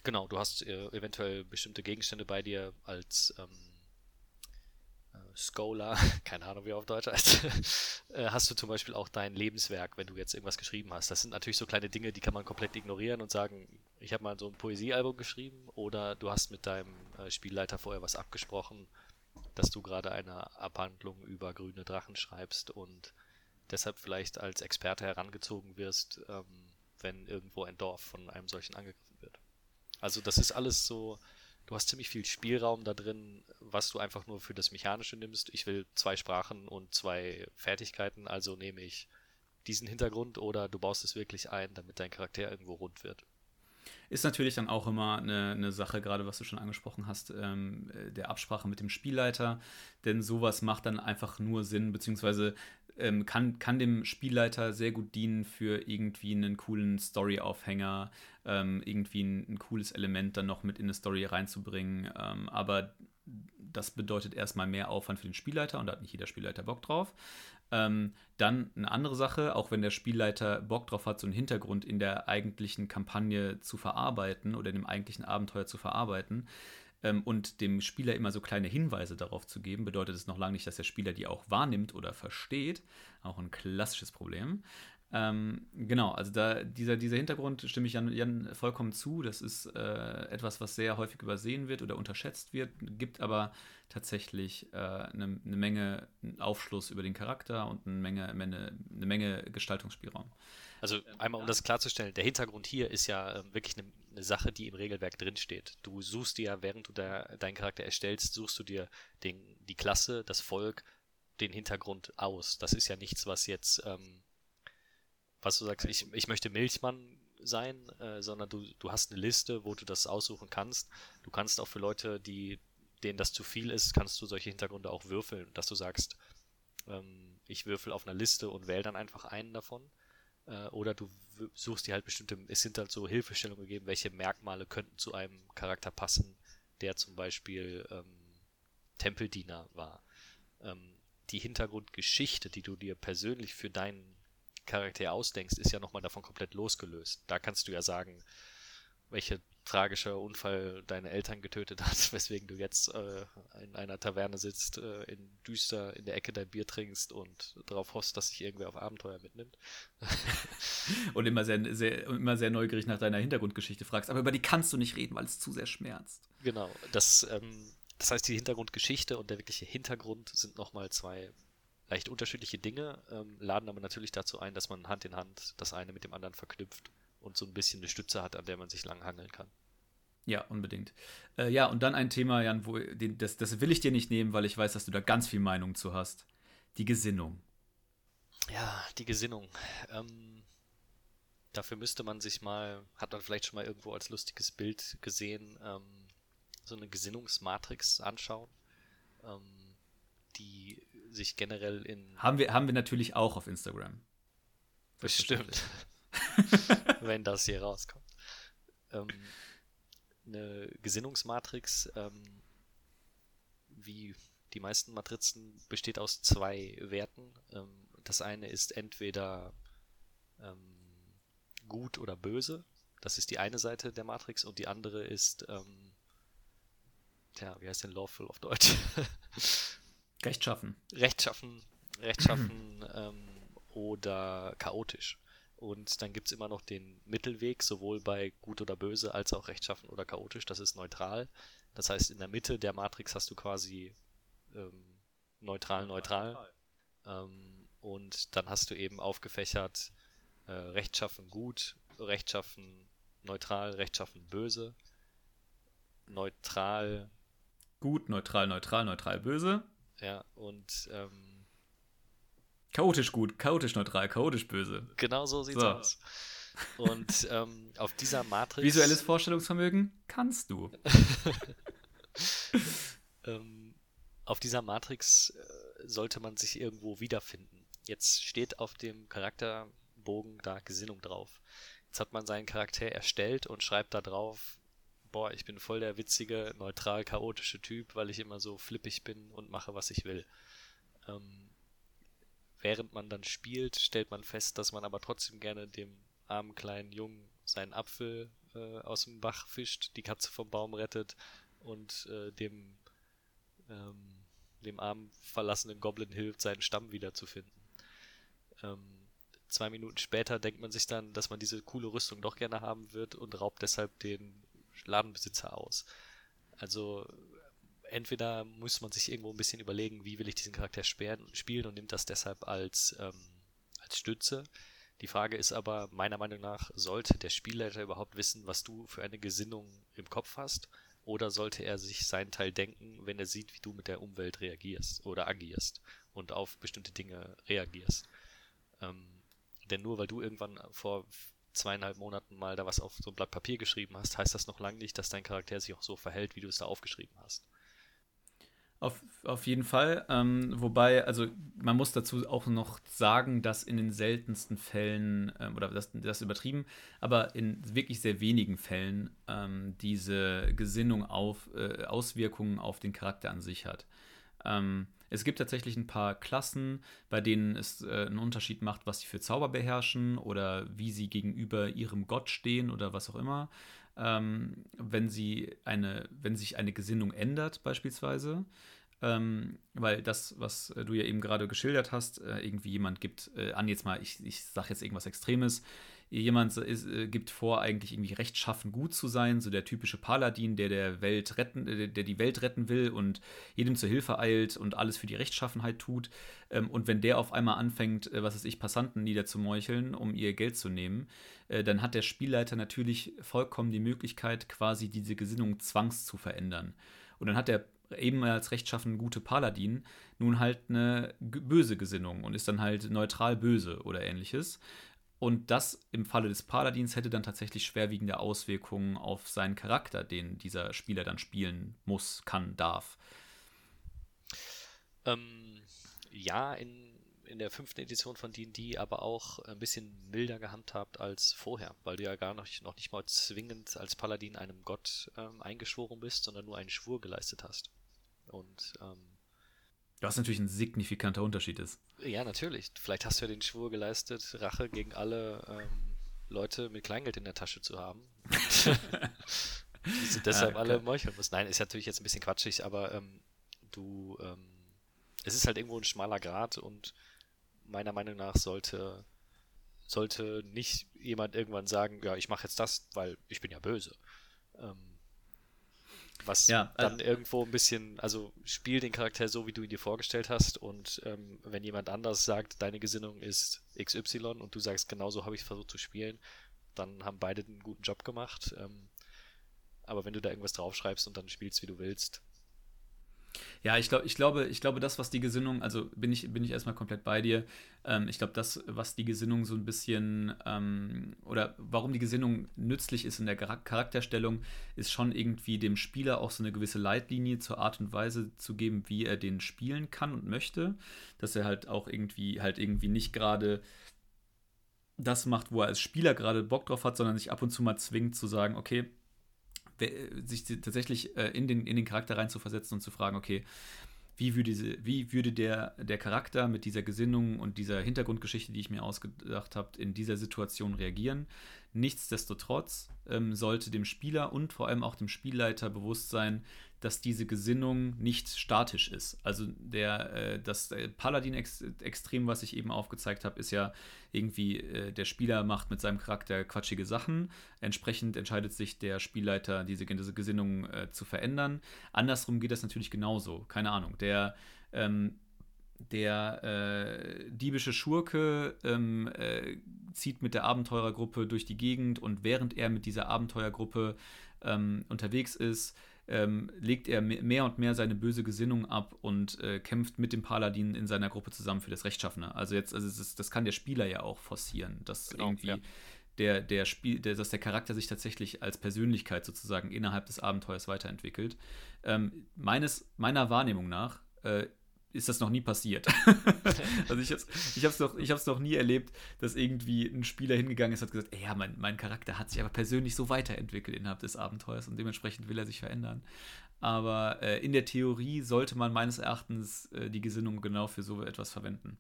Genau, du hast äh, eventuell bestimmte Gegenstände bei dir als ähm, äh, Scholar, keine Ahnung wie er auf Deutsch heißt, äh, hast du zum Beispiel auch dein Lebenswerk, wenn du jetzt irgendwas geschrieben hast. Das sind natürlich so kleine Dinge, die kann man komplett ignorieren und sagen, ich habe mal so ein Poesiealbum geschrieben oder du hast mit deinem äh, Spielleiter vorher was abgesprochen, dass du gerade eine Abhandlung über grüne Drachen schreibst und deshalb vielleicht als Experte herangezogen wirst, ähm, wenn irgendwo ein Dorf von einem solchen angegriffen wird. Also das ist alles so, du hast ziemlich viel Spielraum da drin, was du einfach nur für das Mechanische nimmst. Ich will zwei Sprachen und zwei Fertigkeiten, also nehme ich diesen Hintergrund oder du baust es wirklich ein, damit dein Charakter irgendwo rund wird. Ist natürlich dann auch immer eine, eine Sache, gerade was du schon angesprochen hast, ähm, der Absprache mit dem Spielleiter. Denn sowas macht dann einfach nur Sinn, beziehungsweise ähm, kann, kann dem Spielleiter sehr gut dienen für irgendwie einen coolen Story-Aufhänger, ähm, irgendwie ein, ein, cooles Element dann noch mit in eine Story reinzubringen. Ähm, aber das bedeutet erstmal mehr Aufwand für den Spielleiter und da hat nicht jeder Spielleiter Bock drauf. Ähm, dann eine andere Sache, auch wenn der Spielleiter Bock drauf hat, so einen Hintergrund in der eigentlichen Kampagne zu verarbeiten oder in dem eigentlichen Abenteuer zu verarbeiten, ähm, und dem Spieler immer so kleine Hinweise darauf zu geben, bedeutet es noch lange nicht, dass der Spieler die auch wahrnimmt oder versteht. Auch ein klassisches Problem. Ähm, genau, also da dieser, dieser Hintergrund stimme ich Jan, Jan vollkommen zu. Das ist äh, etwas, was sehr häufig übersehen wird oder unterschätzt wird, gibt aber tatsächlich eine äh, ne, ne Menge Aufschluss über den Charakter und eine Menge, eine, eine Menge Gestaltungsspielraum. Also einmal, um das klarzustellen, der Hintergrund hier ist ja äh, wirklich eine, eine, Sache, die im Regelwerk drinsteht. Du suchst dir, während du da deinen Charakter erstellst, suchst du dir den, die Klasse, das Volk, den Hintergrund aus. Das ist ja nichts, was jetzt ähm, was du sagst, ich, ich möchte Milchmann sein, äh, sondern du, du hast eine Liste, wo du das aussuchen kannst. Du kannst auch für Leute, die denen das zu viel ist, kannst du solche Hintergründe auch würfeln, dass du sagst, ähm, ich würfel auf einer Liste und wähle dann einfach einen davon. Äh, oder du suchst dir halt bestimmte, es sind halt so Hilfestellungen gegeben, welche Merkmale könnten zu einem Charakter passen, der zum Beispiel ähm, Tempeldiener war. Ähm, die Hintergrundgeschichte, die du dir persönlich für deinen Charakter ausdenkst, ist ja nochmal davon komplett losgelöst. Da kannst du ja sagen, welcher tragischer Unfall deine Eltern getötet hat, weswegen du jetzt äh, in einer Taverne sitzt, äh, in düster in der Ecke dein Bier trinkst und darauf hoffst, dass sich irgendwer auf Abenteuer mitnimmt. und immer sehr, sehr, immer sehr neugierig nach deiner Hintergrundgeschichte fragst, aber über die kannst du nicht reden, weil es zu sehr schmerzt. Genau, das, ähm, das heißt, die Hintergrundgeschichte und der wirkliche Hintergrund sind nochmal zwei leicht unterschiedliche Dinge, ähm, laden aber natürlich dazu ein, dass man Hand in Hand das eine mit dem anderen verknüpft und so ein bisschen eine Stütze hat, an der man sich lang hangeln kann. Ja, unbedingt. Äh, ja, und dann ein Thema, Jan, wo den, das, das will ich dir nicht nehmen, weil ich weiß, dass du da ganz viel Meinung zu hast. Die Gesinnung. Ja, die Gesinnung. Ähm, dafür müsste man sich mal, hat man vielleicht schon mal irgendwo als lustiges Bild gesehen, ähm, so eine Gesinnungsmatrix anschauen. Ähm, die sich generell in. Haben wir, haben wir natürlich auch auf Instagram. Bestimmt. Wenn das hier rauskommt. Eine Gesinnungsmatrix, ähm, wie die meisten Matrizen, besteht aus zwei Werten. Ähm, das eine ist entweder ähm, gut oder böse. Das ist die eine Seite der Matrix und die andere ist, ähm, tja, wie heißt denn Lawful auf Deutsch? Rechtschaffen. Rechtschaffen, rechtschaffen ähm, oder chaotisch. Und dann gibt es immer noch den Mittelweg, sowohl bei gut oder böse als auch rechtschaffen oder chaotisch. Das ist neutral. Das heißt, in der Mitte der Matrix hast du quasi ähm, neutral, neutral. Ähm, und dann hast du eben aufgefächert äh, rechtschaffen gut, rechtschaffen neutral, rechtschaffen böse, neutral. Gut, neutral, neutral, neutral, böse. Ja, und ähm, chaotisch gut, chaotisch neutral, chaotisch böse. Genau so sieht's so. aus. Und ähm, auf dieser Matrix. Visuelles Vorstellungsvermögen kannst du. ähm, auf dieser Matrix äh, sollte man sich irgendwo wiederfinden. Jetzt steht auf dem Charakterbogen da Gesinnung drauf. Jetzt hat man seinen Charakter erstellt und schreibt da drauf, boah, ich bin voll der witzige, neutral chaotische Typ, weil ich immer so flippig bin und mache, was ich will. Ähm, während man dann spielt, stellt man fest, dass man aber trotzdem gerne dem armen kleinen Jungen seinen Apfel äh, aus dem Bach fischt, die Katze vom Baum rettet und äh, dem, ähm, dem armen verlassenen Goblin hilft, seinen Stamm wiederzufinden. Ähm, zwei Minuten später denkt man sich dann, dass man diese coole Rüstung doch gerne haben wird und raubt deshalb den Ladenbesitzer aus. Also entweder muss man sich irgendwo ein bisschen überlegen, wie will ich diesen Charakter spielen und nimmt das deshalb als, ähm, als Stütze. Die Frage ist aber, meiner Meinung nach, sollte der Spielleiter überhaupt wissen, was du für eine Gesinnung im Kopf hast? Oder sollte er sich seinen Teil denken, wenn er sieht, wie du mit der Umwelt reagierst oder agierst und auf bestimmte Dinge reagierst? Ähm, denn nur weil du irgendwann vor zweieinhalb Monaten mal da was auf so ein Blatt Papier geschrieben hast, heißt das noch lange nicht, dass dein Charakter sich auch so verhält, wie du es da aufgeschrieben hast. Auf, auf jeden Fall. Ähm, wobei, also man muss dazu auch noch sagen, dass in den seltensten Fällen, ähm, oder das, das übertrieben, aber in wirklich sehr wenigen Fällen ähm, diese Gesinnung auf äh, Auswirkungen auf den Charakter an sich hat. Ähm, es gibt tatsächlich ein paar Klassen, bei denen es äh, einen Unterschied macht, was sie für Zauber beherrschen oder wie sie gegenüber ihrem Gott stehen oder was auch immer. Ähm, wenn sie eine, wenn sich eine Gesinnung ändert, beispielsweise. Ähm, weil das, was du ja eben gerade geschildert hast, äh, irgendwie jemand gibt äh, an, jetzt mal, ich, ich sage jetzt irgendwas Extremes, jemand ist, äh, gibt vor, eigentlich irgendwie rechtschaffen gut zu sein, so der typische Paladin, der der Welt retten, äh, der die Welt retten will und jedem zur Hilfe eilt und alles für die Rechtschaffenheit tut. Ähm, und wenn der auf einmal anfängt, äh, was weiß ich, Passanten niederzumeucheln, um ihr Geld zu nehmen, äh, dann hat der Spielleiter natürlich vollkommen die Möglichkeit, quasi diese Gesinnung zwangs zu verändern. Und dann hat der eben als rechtschaffen gute Paladin nun halt eine böse Gesinnung und ist dann halt neutral böse oder ähnliches. Und das im Falle des Paladins hätte dann tatsächlich schwerwiegende Auswirkungen auf seinen Charakter, den dieser Spieler dann spielen muss, kann, darf. Ähm, ja, in, in der fünften Edition von D&D aber auch ein bisschen milder gehandhabt als vorher, weil du ja gar noch, noch nicht mal zwingend als Paladin einem Gott ähm, eingeschworen bist, sondern nur einen Schwur geleistet hast. Und ähm, was natürlich ein signifikanter Unterschied ist. Ja, natürlich. Vielleicht hast du ja den Schwur geleistet, Rache gegen alle ähm, Leute mit Kleingeld in der Tasche zu haben. die sie deshalb ah, alle meucheln muss. Nein, ist natürlich jetzt ein bisschen quatschig, aber ähm, du, ähm, es ist halt irgendwo ein schmaler Grad und meiner Meinung nach sollte, sollte nicht jemand irgendwann sagen, ja, ich mache jetzt das, weil ich bin ja böse. Ähm, was ja, also, dann irgendwo ein bisschen, also spiel den Charakter so, wie du ihn dir vorgestellt hast und ähm, wenn jemand anders sagt, deine Gesinnung ist XY und du sagst, genauso habe ich versucht zu spielen, dann haben beide einen guten Job gemacht. Ähm, aber wenn du da irgendwas draufschreibst und dann spielst, wie du willst, ja, ich, glaub, ich, glaube, ich glaube, das, was die Gesinnung, also bin ich, bin ich erstmal komplett bei dir. Ähm, ich glaube, das, was die Gesinnung so ein bisschen, ähm, oder warum die Gesinnung nützlich ist in der Charakterstellung, ist schon irgendwie dem Spieler auch so eine gewisse Leitlinie zur Art und Weise zu geben, wie er den spielen kann und möchte. Dass er halt auch irgendwie, halt irgendwie nicht gerade das macht, wo er als Spieler gerade Bock drauf hat, sondern sich ab und zu mal zwingt zu sagen, okay, sich tatsächlich äh, in, den, in den Charakter rein zu versetzen und zu fragen, okay, wie würde, diese, wie würde der, der Charakter mit dieser Gesinnung und dieser Hintergrundgeschichte, die ich mir ausgedacht habe, in dieser Situation reagieren? Nichtsdestotrotz ähm, sollte dem Spieler und vor allem auch dem Spielleiter bewusst sein, dass diese Gesinnung nicht statisch ist. Also der, äh, das Paladin-Extrem, was ich eben aufgezeigt habe, ist ja irgendwie, äh, der Spieler macht mit seinem Charakter quatschige Sachen. Entsprechend entscheidet sich der Spielleiter, diese, diese Gesinnung äh, zu verändern. Andersrum geht das natürlich genauso. Keine Ahnung. Der ähm, der äh, diebische Schurke ähm, äh, zieht mit der Abenteurergruppe durch die Gegend und während er mit dieser Abenteurergruppe ähm, unterwegs ist, ähm, legt er mehr und mehr seine böse Gesinnung ab und äh, kämpft mit dem Paladin in seiner Gruppe zusammen für das Rechtschaffene. Also jetzt, also ist, das kann der Spieler ja auch forcieren, dass genau, irgendwie ja. der, der Spiel, der, dass der Charakter sich tatsächlich als Persönlichkeit sozusagen innerhalb des Abenteuers weiterentwickelt. Ähm, meines, meiner Wahrnehmung nach äh, ist das noch nie passiert. also ich, habe es noch, ich noch nie erlebt, dass irgendwie ein Spieler hingegangen ist und hat gesagt, ja, mein, mein Charakter hat sich aber persönlich so weiterentwickelt innerhalb des Abenteuers und dementsprechend will er sich verändern. Aber äh, in der Theorie sollte man meines Erachtens äh, die Gesinnung genau für so etwas verwenden.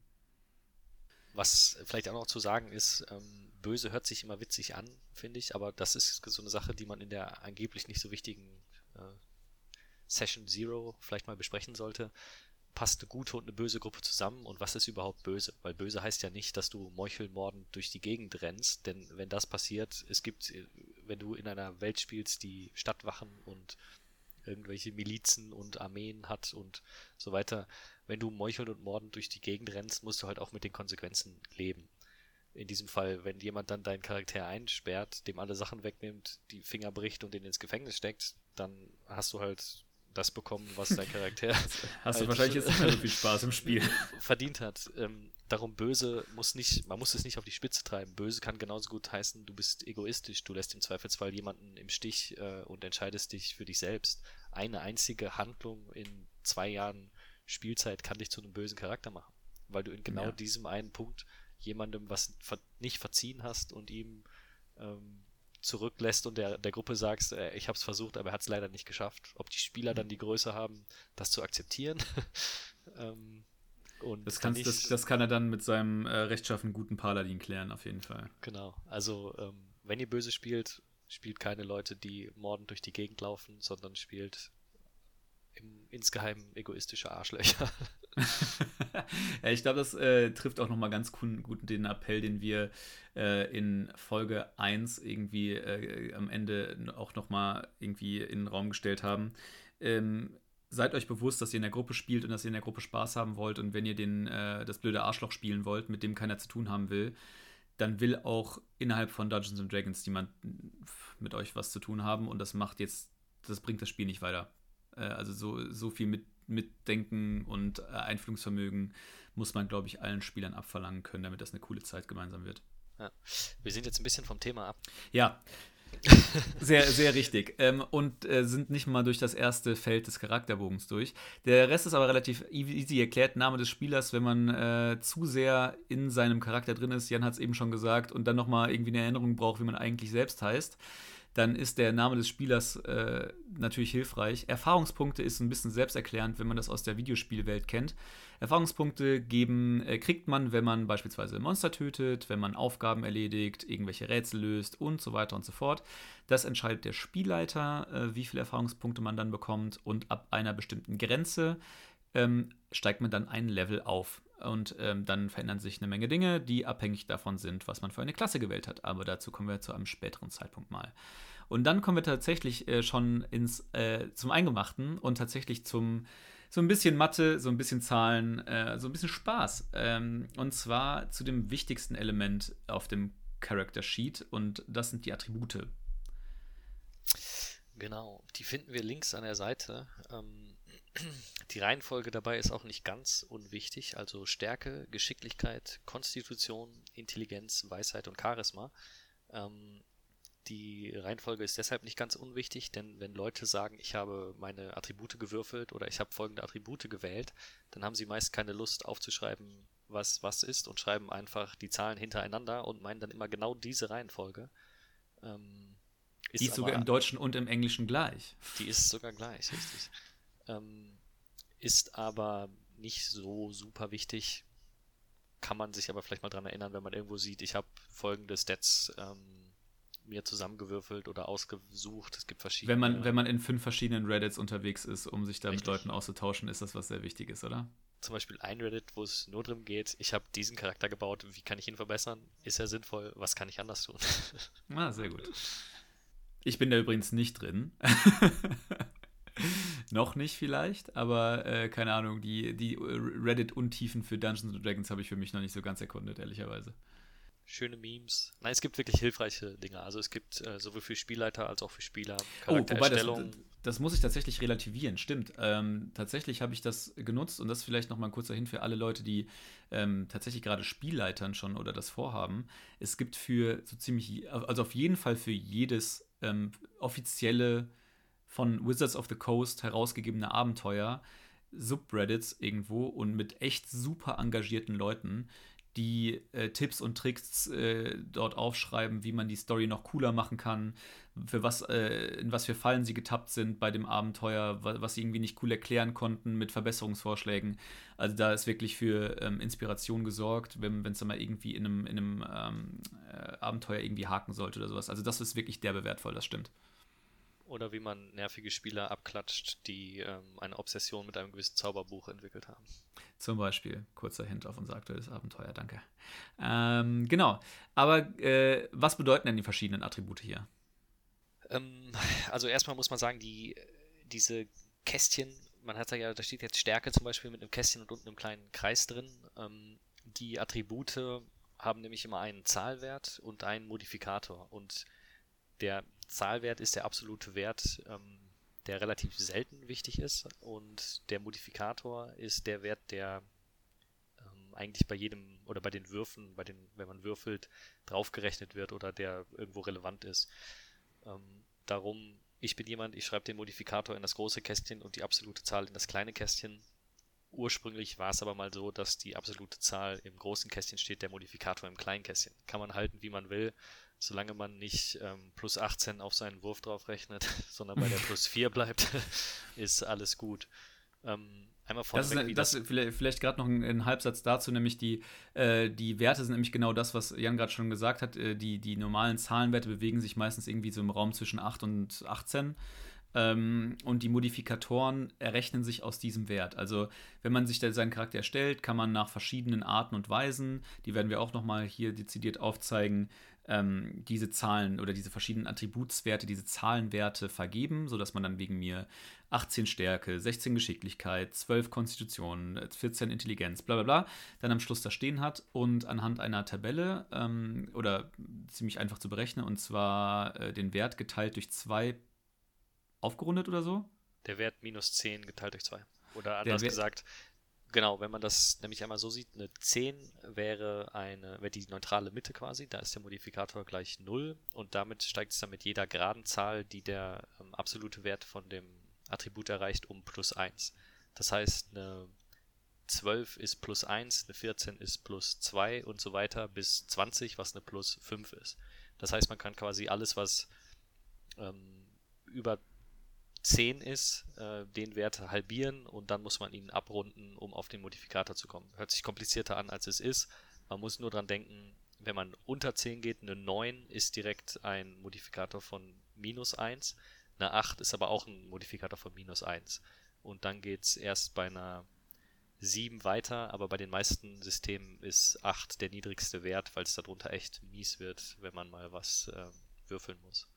Was vielleicht auch noch zu sagen ist, ähm, böse hört sich immer witzig an, finde ich, aber das ist so eine Sache, die man in der angeblich nicht so wichtigen äh, Session Zero vielleicht mal besprechen sollte passt eine gute und eine böse Gruppe zusammen und was ist überhaupt böse? Weil böse heißt ja nicht, dass du meuchelmordend durch die Gegend rennst, denn wenn das passiert, es gibt, wenn du in einer Welt spielst, die Stadtwachen und irgendwelche Milizen und Armeen hat und so weiter, wenn du meuchelnd und mordend durch die Gegend rennst, musst du halt auch mit den Konsequenzen leben. In diesem Fall, wenn jemand dann deinen Charakter einsperrt, dem alle Sachen wegnimmt, die Finger bricht und den ins Gefängnis steckt, dann hast du halt das bekommen, was dein Charakter hast du wahrscheinlich jetzt nicht mehr so viel Spaß im Spiel verdient hat. Ähm, darum böse muss nicht, man muss es nicht auf die Spitze treiben. Böse kann genauso gut heißen, du bist egoistisch, du lässt im Zweifelsfall jemanden im Stich äh, und entscheidest dich für dich selbst. Eine einzige Handlung in zwei Jahren Spielzeit kann dich zu einem bösen Charakter machen, weil du in genau ja. diesem einen Punkt jemandem was ver nicht verziehen hast und ihm ähm, zurücklässt und der, der Gruppe sagst, äh, ich habe es versucht, aber er hat es leider nicht geschafft. Ob die Spieler dann die Größe haben, das zu akzeptieren. ähm, und das, kannst, das, das, kann er dann mit seinem äh, rechtschaffen guten Paladin klären, auf jeden Fall. Genau. Also, ähm, wenn ihr böse spielt, spielt keine Leute, die mordend durch die Gegend laufen, sondern spielt im, insgeheim egoistische Arschlöcher. ja, ich glaube, das äh, trifft auch nochmal ganz gut den Appell, den wir äh, in Folge 1 irgendwie äh, am Ende auch nochmal irgendwie in den Raum gestellt haben. Ähm, seid euch bewusst, dass ihr in der Gruppe spielt und dass ihr in der Gruppe Spaß haben wollt. Und wenn ihr den, äh, das blöde Arschloch spielen wollt, mit dem keiner zu tun haben will, dann will auch innerhalb von Dungeons and Dragons jemand mit euch was zu tun haben. Und das macht jetzt, das bringt das Spiel nicht weiter. Äh, also so, so viel mit, Mitdenken und äh, Einfühlungsvermögen muss man, glaube ich, allen Spielern abverlangen können, damit das eine coole Zeit gemeinsam wird. Ja. Wir sind jetzt ein bisschen vom Thema ab. Ja, sehr, sehr richtig. Ähm, und äh, sind nicht mal durch das erste Feld des Charakterbogens durch. Der Rest ist aber relativ easy erklärt. Name des Spielers, wenn man äh, zu sehr in seinem Charakter drin ist, Jan hat es eben schon gesagt, und dann nochmal irgendwie eine Erinnerung braucht, wie man eigentlich selbst heißt, dann ist der Name des Spielers äh, natürlich hilfreich. Erfahrungspunkte ist ein bisschen selbsterklärend, wenn man das aus der Videospielwelt kennt. Erfahrungspunkte geben, äh, kriegt man, wenn man beispielsweise Monster tötet, wenn man Aufgaben erledigt, irgendwelche Rätsel löst und so weiter und so fort. Das entscheidet der Spielleiter, äh, wie viele Erfahrungspunkte man dann bekommt und ab einer bestimmten Grenze ähm, steigt man dann ein Level auf. Und ähm, dann verändern sich eine Menge Dinge, die abhängig davon sind, was man für eine Klasse gewählt hat. Aber dazu kommen wir zu einem späteren Zeitpunkt mal. Und dann kommen wir tatsächlich äh, schon ins, äh, zum Eingemachten und tatsächlich zum so ein bisschen Mathe, so ein bisschen Zahlen, äh, so ein bisschen Spaß. Ähm, und zwar zu dem wichtigsten Element auf dem Character Sheet und das sind die Attribute. Genau, die finden wir links an der Seite. Ähm, die Reihenfolge dabei ist auch nicht ganz unwichtig, also Stärke, Geschicklichkeit, Konstitution, Intelligenz, Weisheit und Charisma. Ähm, die Reihenfolge ist deshalb nicht ganz unwichtig, denn wenn Leute sagen, ich habe meine Attribute gewürfelt oder ich habe folgende Attribute gewählt, dann haben sie meist keine Lust aufzuschreiben, was was ist und schreiben einfach die Zahlen hintereinander und meinen dann immer genau diese Reihenfolge. Ähm, ist die ist aber, sogar im Deutschen und im Englischen gleich. Die ist sogar gleich, richtig. Ähm, ist aber nicht so super wichtig. Kann man sich aber vielleicht mal dran erinnern, wenn man irgendwo sieht, ich habe folgende Stats ähm, mir zusammengewürfelt oder ausgesucht. Es gibt verschiedene. Wenn man, wenn man in fünf verschiedenen Reddits unterwegs ist, um sich da Richtig. mit Leuten auszutauschen, ist das was sehr Wichtiges, oder? Zum Beispiel ein Reddit, wo es nur darum geht, ich habe diesen Charakter gebaut, wie kann ich ihn verbessern? Ist er sinnvoll? Was kann ich anders tun? Ah, sehr gut. Ich bin da übrigens nicht drin. Noch nicht vielleicht, aber äh, keine Ahnung, die, die Reddit-Untiefen für Dungeons Dragons habe ich für mich noch nicht so ganz erkundet, ehrlicherweise schöne Memes. Nein, es gibt wirklich hilfreiche Dinge. Also es gibt äh, sowohl für Spielleiter als auch für Spieler Oh, wobei das, das muss ich tatsächlich relativieren, stimmt. Ähm, tatsächlich habe ich das genutzt und das vielleicht nochmal ein kurzer Hin für alle Leute, die ähm, tatsächlich gerade Spielleitern schon oder das vorhaben. Es gibt für so ziemlich, also auf jeden Fall für jedes ähm, offizielle von Wizards of the Coast herausgegebene Abenteuer Subreddits irgendwo und mit echt super engagierten Leuten, die äh, Tipps und Tricks äh, dort aufschreiben, wie man die Story noch cooler machen kann, für was, äh, in was für Fallen sie getappt sind bei dem Abenteuer, was, was sie irgendwie nicht cool erklären konnten mit Verbesserungsvorschlägen. Also da ist wirklich für ähm, Inspiration gesorgt, wenn es mal irgendwie in einem, in einem ähm, äh, Abenteuer irgendwie haken sollte oder sowas. Also das ist wirklich derbewertvoll, das stimmt oder wie man nervige Spieler abklatscht, die ähm, eine Obsession mit einem gewissen Zauberbuch entwickelt haben. Zum Beispiel, kurzer Hint auf unser aktuelles Abenteuer, danke. Ähm, genau, aber äh, was bedeuten denn die verschiedenen Attribute hier? Ähm, also erstmal muss man sagen, die, diese Kästchen, man hat da ja, da steht jetzt Stärke zum Beispiel mit einem Kästchen und unten einem kleinen Kreis drin. Ähm, die Attribute haben nämlich immer einen Zahlwert und einen Modifikator und der Zahlwert ist der absolute Wert, ähm, der relativ selten wichtig ist und der Modifikator ist der Wert, der ähm, eigentlich bei jedem oder bei den Würfen, bei den, wenn man würfelt, draufgerechnet wird oder der irgendwo relevant ist. Ähm, darum, ich bin jemand, ich schreibe den Modifikator in das große Kästchen und die absolute Zahl in das kleine Kästchen. Ursprünglich war es aber mal so, dass die absolute Zahl im großen Kästchen steht, der Modifikator im kleinen Kästchen. Kann man halten, wie man will solange man nicht ähm, plus 18 auf seinen Wurf drauf rechnet, sondern bei der plus 4 bleibt, ist alles gut. Ähm, einmal vorne das, ist, das, das vielleicht, vielleicht gerade noch ein, ein, Halbsatz dazu, nämlich die, äh, die Werte sind nämlich genau das, was Jan gerade schon gesagt hat. Äh, die, die normalen Zahlenwerte bewegen sich meistens irgendwie so im Raum zwischen 8 und 18. Ähm, und die Modifikatoren errechnen sich aus diesem Wert. Also wenn man sich seinen Charakter erstellt, kann man nach verschiedenen Arten und Weisen, die werden wir auch nochmal hier dezidiert aufzeigen, ähm, diese Zahlen oder diese verschiedenen Attributswerte, diese Zahlenwerte vergeben, sodass man dann wegen mir 18 Stärke, 16 Geschicklichkeit, 12 Konstitution, 14 Intelligenz, bla bla bla, dann am Schluss da stehen hat und anhand einer Tabelle ähm, oder ziemlich einfach zu berechnen, und zwar äh, den Wert geteilt durch 2 aufgerundet oder so? Der Wert minus 10 geteilt durch 2. Oder anders gesagt, genau, wenn man das nämlich einmal so sieht, eine 10 wäre eine, wäre die neutrale Mitte quasi, da ist der Modifikator gleich 0 und damit steigt es dann mit jeder geraden Zahl, die der ähm, absolute Wert von dem Attribut erreicht, um plus 1. Das heißt, eine 12 ist plus 1, eine 14 ist plus 2 und so weiter bis 20, was eine plus 5 ist. Das heißt, man kann quasi alles, was ähm, über 10 ist, äh, den Wert halbieren und dann muss man ihn abrunden, um auf den Modifikator zu kommen. Hört sich komplizierter an, als es ist. Man muss nur dran denken, wenn man unter 10 geht, eine 9 ist direkt ein Modifikator von minus 1. Eine 8 ist aber auch ein Modifikator von minus 1. Und dann geht es erst bei einer 7 weiter, aber bei den meisten Systemen ist 8 der niedrigste Wert, weil es darunter echt mies wird, wenn man mal was äh, würfeln muss.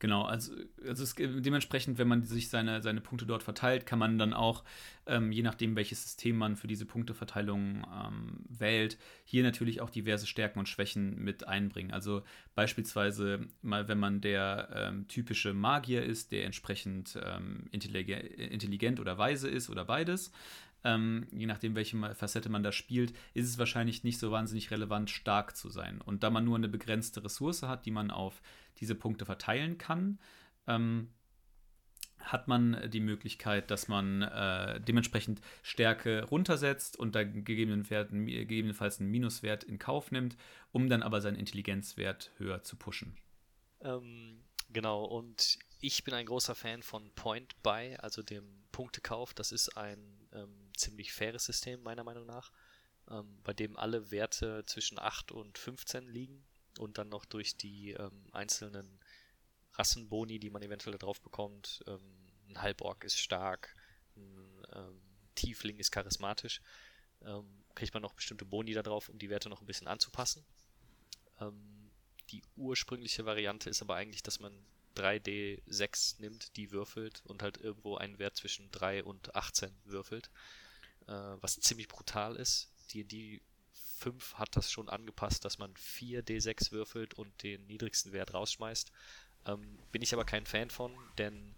Genau, also, also es, dementsprechend, wenn man sich seine, seine Punkte dort verteilt, kann man dann auch, ähm, je nachdem, welches System man für diese Punkteverteilung ähm, wählt, hier natürlich auch diverse Stärken und Schwächen mit einbringen. Also beispielsweise mal, wenn man der ähm, typische Magier ist, der entsprechend ähm, intelligent oder weise ist oder beides, ähm, je nachdem, welche Facette man da spielt, ist es wahrscheinlich nicht so wahnsinnig relevant, stark zu sein. Und da man nur eine begrenzte Ressource hat, die man auf diese Punkte verteilen kann, ähm, hat man die Möglichkeit, dass man äh, dementsprechend Stärke runtersetzt und da gegebenenfalls einen Minuswert in Kauf nimmt, um dann aber seinen Intelligenzwert höher zu pushen. Ähm, genau, und ich bin ein großer Fan von Point Buy, also dem Punktekauf. Das ist ein ähm, ziemlich faires System, meiner Meinung nach, ähm, bei dem alle Werte zwischen 8 und 15 liegen und dann noch durch die ähm, einzelnen Rassenboni, die man eventuell da drauf bekommt. Ähm, ein Halborg ist stark, ein ähm, Tiefling ist charismatisch. Ähm, kriegt man noch bestimmte Boni da drauf, um die Werte noch ein bisschen anzupassen. Ähm, die ursprüngliche Variante ist aber eigentlich, dass man 3D6 nimmt, die würfelt und halt irgendwo einen Wert zwischen 3 und 18 würfelt, äh, was ziemlich brutal ist. Die, die 5 hat das schon angepasst, dass man 4 D6 würfelt und den niedrigsten Wert rausschmeißt. Ähm, bin ich aber kein Fan von, denn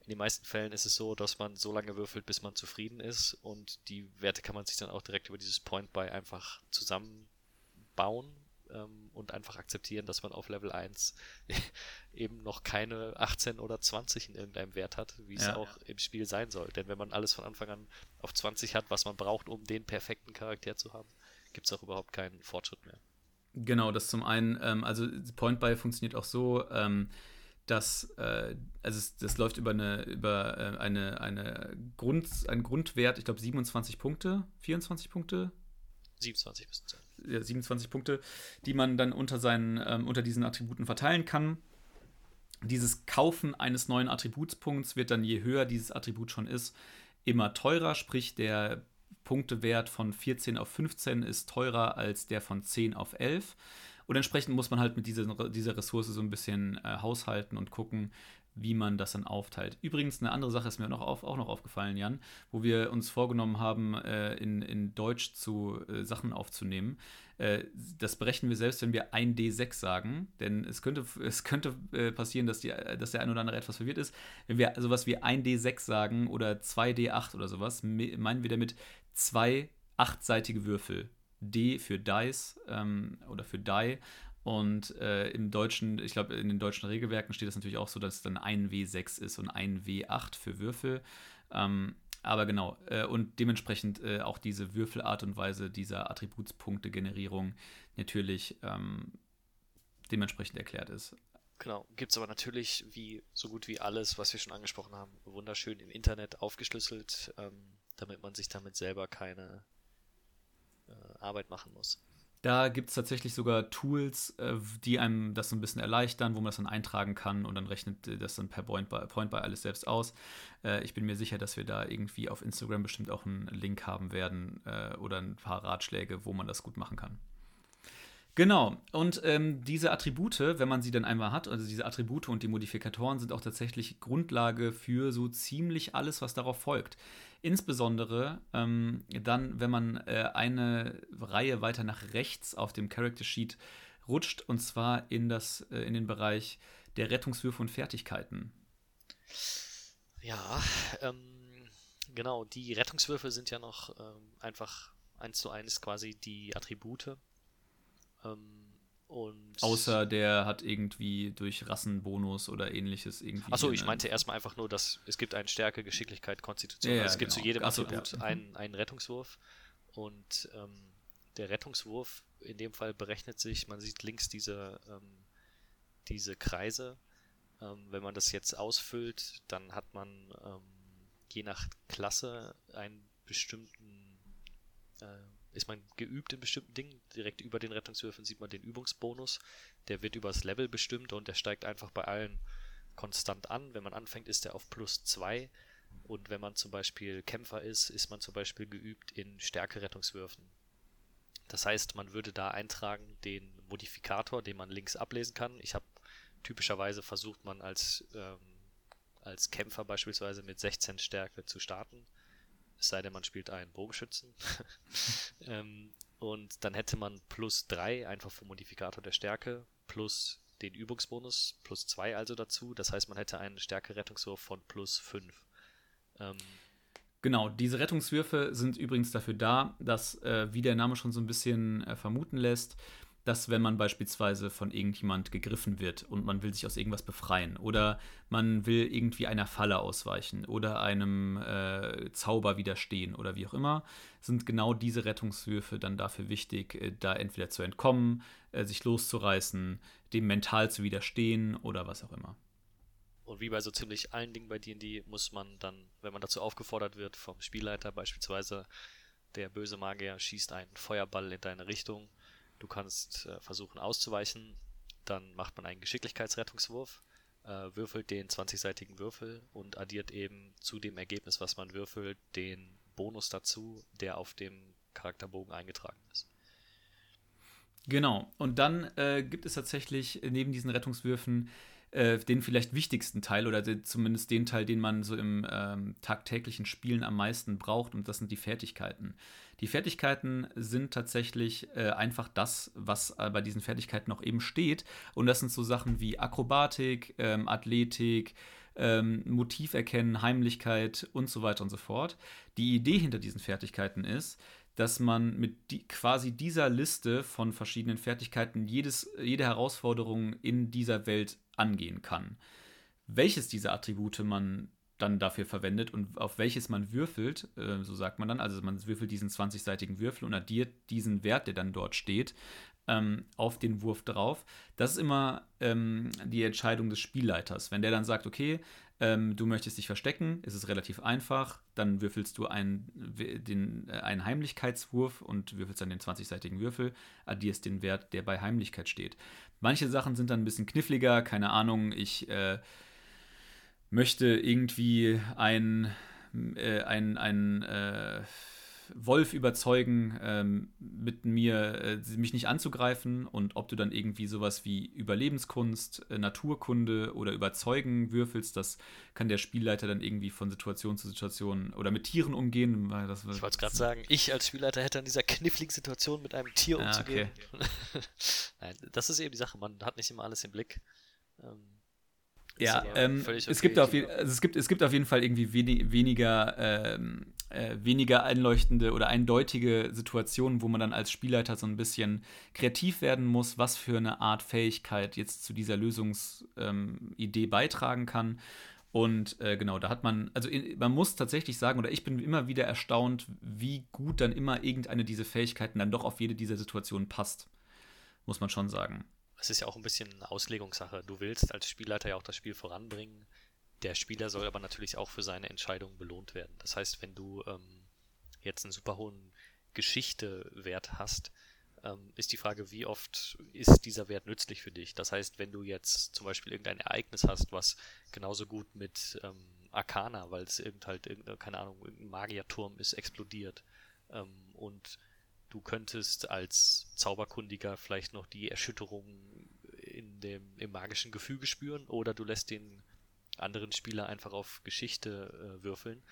in den meisten Fällen ist es so, dass man so lange würfelt, bis man zufrieden ist und die Werte kann man sich dann auch direkt über dieses Point by einfach zusammenbauen ähm, und einfach akzeptieren, dass man auf Level 1 eben noch keine 18 oder 20 in irgendeinem Wert hat, wie es ja, auch im Spiel sein soll. Denn wenn man alles von Anfang an auf 20 hat, was man braucht, um den perfekten Charakter zu haben, gibt es auch überhaupt keinen Fortschritt mehr. Genau, das zum einen, ähm, also Point Buy funktioniert auch so, ähm, dass äh, also es, das läuft über eine über äh, eine, eine Grund, einen Grundwert, ich glaube 27 Punkte, 24 Punkte. 27 bis 10. Ja, 27 Punkte, die man dann unter seinen ähm, unter diesen Attributen verteilen kann. Dieses Kaufen eines neuen Attributspunkts wird dann, je höher dieses Attribut schon ist, immer teurer, sprich der Punktewert von 14 auf 15 ist teurer als der von 10 auf 11. Und entsprechend muss man halt mit dieser, dieser Ressource so ein bisschen äh, haushalten und gucken, wie man das dann aufteilt. Übrigens, eine andere Sache ist mir noch auf, auch noch aufgefallen, Jan, wo wir uns vorgenommen haben, äh, in, in Deutsch zu äh, Sachen aufzunehmen. Äh, das berechnen wir selbst, wenn wir 1D6 sagen, denn es könnte, es könnte äh, passieren, dass, die, dass der ein oder andere etwas verwirrt ist. Wenn wir sowas wie 1D6 sagen oder 2D8 oder sowas, meinen wir damit zwei achtseitige Würfel. D für Dice ähm, oder für Die. Und äh, im deutschen, ich glaube, in den deutschen Regelwerken steht das natürlich auch so, dass es dann ein W6 ist und ein W8 für Würfel. Ähm, aber genau, äh, und dementsprechend äh, auch diese Würfelart und Weise dieser Attributspunkte-Generierung natürlich ähm, dementsprechend erklärt ist. Genau, gibt es aber natürlich, wie so gut wie alles, was wir schon angesprochen haben, wunderschön im Internet aufgeschlüsselt. Ähm, damit man sich damit selber keine äh, Arbeit machen muss. Da gibt es tatsächlich sogar Tools, äh, die einem das so ein bisschen erleichtern, wo man das dann eintragen kann und dann rechnet äh, das dann per Point by, Point by alles selbst aus. Äh, ich bin mir sicher, dass wir da irgendwie auf Instagram bestimmt auch einen Link haben werden oder ein paar Ratschläge, wo man das gut machen kann. Genau, und ähm, diese Attribute, wenn man sie dann einmal hat, also diese Attribute und die Modifikatoren sind auch tatsächlich Grundlage für so ziemlich alles, was darauf folgt. Insbesondere ähm, dann, wenn man äh, eine Reihe weiter nach rechts auf dem Character Sheet rutscht, und zwar in, das, äh, in den Bereich der Rettungswürfe und Fertigkeiten. Ja, ähm, genau, die Rettungswürfe sind ja noch ähm, einfach eins zu eins quasi die Attribute und Außer der hat irgendwie durch Rassenbonus oder ähnliches irgendwie. Achso, ich meinte erstmal einfach nur, dass es gibt einen Stärke, Geschicklichkeit, Konstitution. Ja, ja, also es gibt genau. zu jedem Achso, Attribut ja. einen, einen Rettungswurf. Und ähm, der Rettungswurf in dem Fall berechnet sich, man sieht links diese, ähm, diese Kreise. Ähm, wenn man das jetzt ausfüllt, dann hat man ähm, je nach Klasse einen bestimmten äh, ist man geübt in bestimmten Dingen. Direkt über den Rettungswürfeln sieht man den Übungsbonus. Der wird über das Level bestimmt und der steigt einfach bei allen konstant an. Wenn man anfängt, ist er auf plus 2. Und wenn man zum Beispiel Kämpfer ist, ist man zum Beispiel geübt in Stärke-Rettungswürfen. Das heißt, man würde da eintragen den Modifikator, den man links ablesen kann. Ich habe typischerweise versucht, man als, ähm, als Kämpfer beispielsweise mit 16 Stärke zu starten es sei denn, man spielt einen Bogenschützen. ähm, und dann hätte man plus 3 einfach vom Modifikator der Stärke plus den Übungsbonus plus 2 also dazu. Das heißt, man hätte einen Stärke-Rettungswurf von plus 5. Ähm, Genau, diese Rettungswürfe sind übrigens dafür da, dass, äh, wie der Name schon so ein bisschen äh, vermuten lässt, dass wenn man beispielsweise von irgendjemand gegriffen wird und man will sich aus irgendwas befreien oder man will irgendwie einer Falle ausweichen oder einem äh, Zauber widerstehen oder wie auch immer, sind genau diese Rettungswürfe dann dafür wichtig, äh, da entweder zu entkommen, äh, sich loszureißen, dem mental zu widerstehen oder was auch immer. Und wie bei so ziemlich allen Dingen bei D&D muss man dann, wenn man dazu aufgefordert wird vom Spielleiter beispielsweise, der böse Magier schießt einen Feuerball in deine Richtung, Du kannst äh, versuchen auszuweichen, dann macht man einen Geschicklichkeitsrettungswurf, äh, würfelt den 20-seitigen Würfel und addiert eben zu dem Ergebnis, was man würfelt, den Bonus dazu, der auf dem Charakterbogen eingetragen ist. Genau. Und dann äh, gibt es tatsächlich neben diesen Rettungswürfen äh, den vielleicht wichtigsten Teil oder zumindest den Teil, den man so im ähm, tagtäglichen Spielen am meisten braucht, und das sind die Fertigkeiten. Die Fertigkeiten sind tatsächlich äh, einfach das, was äh, bei diesen Fertigkeiten auch eben steht. Und das sind so Sachen wie Akrobatik, ähm, Athletik, ähm, Motiv erkennen, Heimlichkeit und so weiter und so fort. Die Idee hinter diesen Fertigkeiten ist, dass man mit die, quasi dieser Liste von verschiedenen Fertigkeiten jedes, jede Herausforderung in dieser Welt angehen kann. Welches dieser Attribute man dann dafür verwendet und auf welches man würfelt, äh, so sagt man dann, also man würfelt diesen 20-seitigen Würfel und addiert diesen Wert, der dann dort steht, ähm, auf den Wurf drauf. Das ist immer ähm, die Entscheidung des Spielleiters. Wenn der dann sagt, okay, ähm, du möchtest dich verstecken, ist es relativ einfach, dann würfelst du einen, den, äh, einen Heimlichkeitswurf und würfelst dann den 20-seitigen Würfel, addierst den Wert, der bei Heimlichkeit steht. Manche Sachen sind dann ein bisschen kniffliger, keine Ahnung, ich äh, möchte irgendwie ein, äh, ein, ein äh, Wolf überzeugen, ähm, mit mir äh, mich nicht anzugreifen und ob du dann irgendwie sowas wie Überlebenskunst, äh, Naturkunde oder Überzeugen würfelst, das kann der Spielleiter dann irgendwie von Situation zu Situation oder mit Tieren umgehen. Das, ich wollte es gerade sagen, ich als Spielleiter hätte an dieser kniffligen Situation mit einem Tier ah, umzugehen. Okay. Nein, das ist eben die Sache, man hat nicht immer alles im Blick. Ähm, ja, ähm, okay. es, gibt auf, also es, gibt, es gibt auf jeden Fall irgendwie wenig, weniger, ähm, äh, weniger einleuchtende oder eindeutige Situationen, wo man dann als Spielleiter so ein bisschen kreativ werden muss, was für eine Art Fähigkeit jetzt zu dieser Lösungsidee ähm, beitragen kann. Und äh, genau, da hat man, also in, man muss tatsächlich sagen, oder ich bin immer wieder erstaunt, wie gut dann immer irgendeine dieser Fähigkeiten dann doch auf jede dieser Situationen passt. Muss man schon sagen es ist ja auch ein bisschen Auslegungssache. Du willst als Spielleiter ja auch das Spiel voranbringen. Der Spieler soll aber natürlich auch für seine Entscheidung belohnt werden. Das heißt, wenn du ähm, jetzt einen super hohen Geschichtewert hast, ähm, ist die Frage, wie oft ist dieser Wert nützlich für dich? Das heißt, wenn du jetzt zum Beispiel irgendein Ereignis hast, was genauso gut mit ähm, Arcana, weil es irgend halt, irgendeine, keine Ahnung, irgendein Magierturm ist, explodiert ähm, und du könntest als Zauberkundiger vielleicht noch die Erschütterung in dem, im magischen Gefüge spüren oder du lässt den anderen Spieler einfach auf Geschichte äh, würfeln,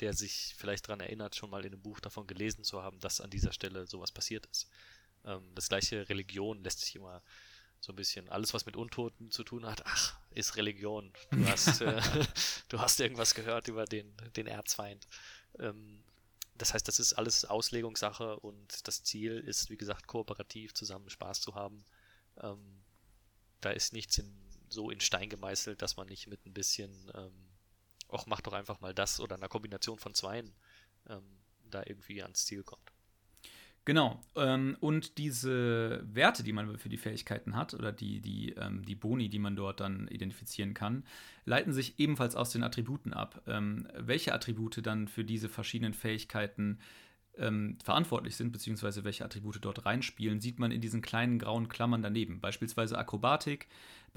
der sich vielleicht daran erinnert, schon mal in einem Buch davon gelesen zu haben, dass an dieser Stelle sowas passiert ist. Ähm, das gleiche Religion lässt sich immer so ein bisschen alles, was mit Untoten zu tun hat, ach, ist Religion. Du hast, äh, du hast irgendwas gehört über den, den Erzfeind. Ähm, das heißt, das ist alles Auslegungssache und das Ziel ist, wie gesagt, kooperativ zusammen Spaß zu haben. Ähm, da ist nichts in, so in Stein gemeißelt, dass man nicht mit ein bisschen, ähm, ach, mach doch einfach mal das oder einer Kombination von zweien ähm, da irgendwie ans Ziel kommt. Genau. Ähm, und diese Werte, die man für die Fähigkeiten hat, oder die, die, ähm, die Boni, die man dort dann identifizieren kann, leiten sich ebenfalls aus den Attributen ab. Ähm, welche Attribute dann für diese verschiedenen Fähigkeiten ähm, verantwortlich sind, beziehungsweise welche Attribute dort reinspielen, sieht man in diesen kleinen grauen Klammern daneben. Beispielsweise Akrobatik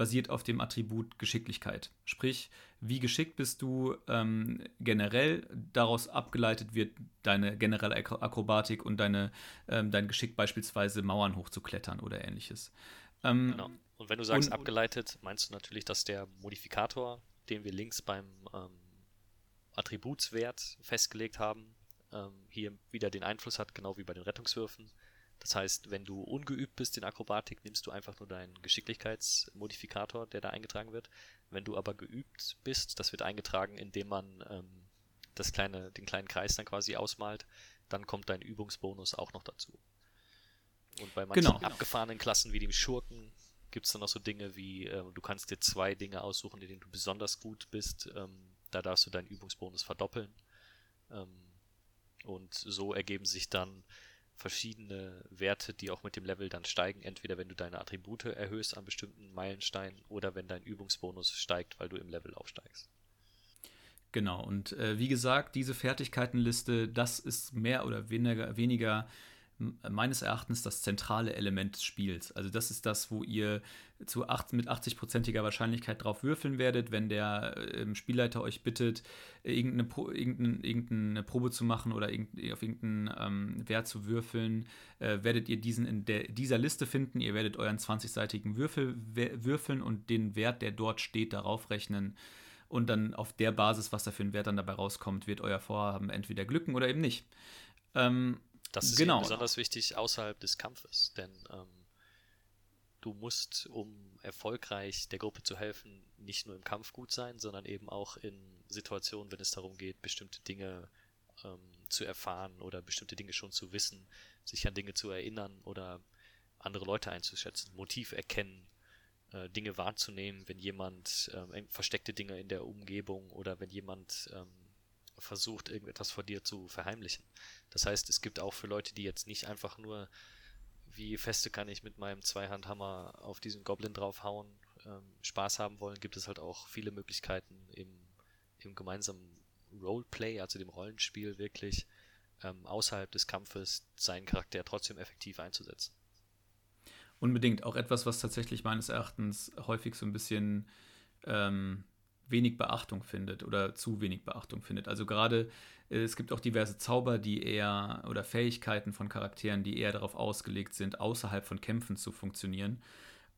basiert auf dem Attribut Geschicklichkeit. Sprich, wie geschickt bist du ähm, generell, daraus abgeleitet wird deine generelle Akrobatik und deine, ähm, dein Geschick beispielsweise Mauern hochzuklettern oder ähnliches. Ähm, genau. Und wenn du sagst und, abgeleitet, meinst du natürlich, dass der Modifikator, den wir links beim ähm, Attributswert festgelegt haben, ähm, hier wieder den Einfluss hat, genau wie bei den Rettungswürfen. Das heißt, wenn du ungeübt bist in Akrobatik, nimmst du einfach nur deinen Geschicklichkeitsmodifikator, der da eingetragen wird. Wenn du aber geübt bist, das wird eingetragen, indem man ähm, das kleine, den kleinen Kreis dann quasi ausmalt, dann kommt dein Übungsbonus auch noch dazu. Und bei manchen genau. abgefahrenen Klassen wie dem Schurken gibt es dann noch so Dinge wie, äh, du kannst dir zwei Dinge aussuchen, in denen du besonders gut bist. Ähm, da darfst du deinen Übungsbonus verdoppeln. Ähm, und so ergeben sich dann verschiedene Werte, die auch mit dem Level dann steigen. Entweder wenn du deine Attribute erhöhst an bestimmten Meilensteinen oder wenn dein Übungsbonus steigt, weil du im Level aufsteigst. Genau, und äh, wie gesagt, diese Fertigkeitenliste, das ist mehr oder weniger, weniger meines Erachtens das zentrale Element des Spiels. Also das ist das, wo ihr zu acht, mit 80-prozentiger Wahrscheinlichkeit drauf würfeln werdet, wenn der ähm, Spielleiter euch bittet, irgendeine, irgendeine, irgendeine, Probe zu machen oder irgendein, auf irgendeinen ähm, Wert zu würfeln, äh, werdet ihr diesen in der, dieser Liste finden. Ihr werdet euren 20-seitigen Würfel würfeln und den Wert, der dort steht, darauf rechnen. Und dann auf der Basis, was da für ein Wert dann dabei rauskommt, wird euer Vorhaben entweder glücken oder eben nicht. Ähm, das ist genau. besonders wichtig außerhalb des Kampfes, denn ähm, du musst, um erfolgreich der Gruppe zu helfen, nicht nur im Kampf gut sein, sondern eben auch in Situationen, wenn es darum geht, bestimmte Dinge ähm, zu erfahren oder bestimmte Dinge schon zu wissen, sich an Dinge zu erinnern oder andere Leute einzuschätzen, Motiv erkennen, äh, Dinge wahrzunehmen, wenn jemand ähm, versteckte Dinge in der Umgebung oder wenn jemand ähm, versucht, irgendetwas vor dir zu verheimlichen. Das heißt, es gibt auch für Leute, die jetzt nicht einfach nur, wie feste kann ich mit meinem Zweihandhammer auf diesen Goblin draufhauen, ähm, Spaß haben wollen, gibt es halt auch viele Möglichkeiten im, im gemeinsamen Roleplay, also dem Rollenspiel wirklich ähm, außerhalb des Kampfes seinen Charakter trotzdem effektiv einzusetzen. Unbedingt. Auch etwas, was tatsächlich meines Erachtens häufig so ein bisschen ähm, wenig Beachtung findet oder zu wenig Beachtung findet. Also gerade äh, es gibt auch diverse Zauber, die eher oder Fähigkeiten von Charakteren, die eher darauf ausgelegt sind, außerhalb von Kämpfen zu funktionieren.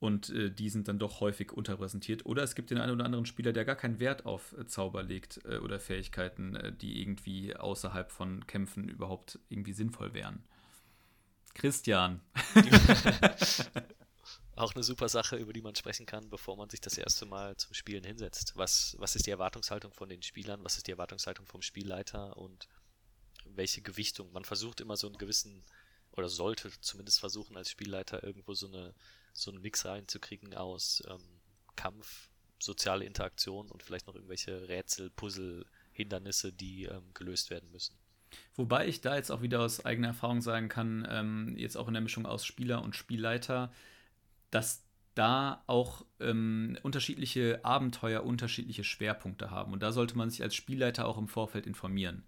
Und äh, die sind dann doch häufig unterrepräsentiert. Oder es gibt den einen oder anderen Spieler, der gar keinen Wert auf äh, Zauber legt äh, oder Fähigkeiten, äh, die irgendwie außerhalb von Kämpfen überhaupt irgendwie sinnvoll wären. Christian. auch eine super Sache, über die man sprechen kann, bevor man sich das erste Mal zum Spielen hinsetzt. Was, was ist die Erwartungshaltung von den Spielern? Was ist die Erwartungshaltung vom Spielleiter? Und welche Gewichtung? Man versucht immer so einen gewissen, oder sollte zumindest versuchen, als Spielleiter irgendwo so, eine, so einen Mix reinzukriegen aus ähm, Kampf, soziale Interaktion und vielleicht noch irgendwelche Rätsel, Puzzle, Hindernisse, die ähm, gelöst werden müssen. Wobei ich da jetzt auch wieder aus eigener Erfahrung sagen kann, ähm, jetzt auch in der Mischung aus Spieler und Spielleiter, dass da auch ähm, unterschiedliche Abenteuer unterschiedliche Schwerpunkte haben. Und da sollte man sich als Spielleiter auch im Vorfeld informieren.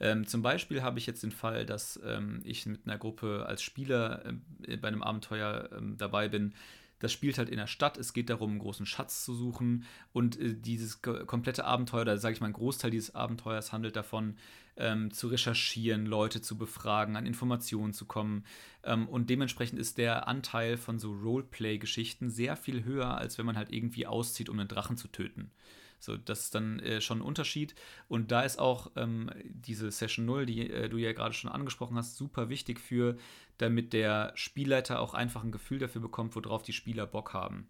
Ähm, zum Beispiel habe ich jetzt den Fall, dass ähm, ich mit einer Gruppe als Spieler äh, bei einem Abenteuer äh, dabei bin, das spielt halt in der Stadt. Es geht darum, einen großen Schatz zu suchen. Und äh, dieses komplette Abenteuer, oder sage ich mal, ein Großteil dieses Abenteuers handelt davon, ähm, zu recherchieren, Leute zu befragen, an Informationen zu kommen. Ähm, und dementsprechend ist der Anteil von so Roleplay-Geschichten sehr viel höher, als wenn man halt irgendwie auszieht, um einen Drachen zu töten. So, das ist dann äh, schon ein Unterschied. Und da ist auch ähm, diese Session 0, die äh, du ja gerade schon angesprochen hast, super wichtig für, damit der Spielleiter auch einfach ein Gefühl dafür bekommt, worauf die Spieler Bock haben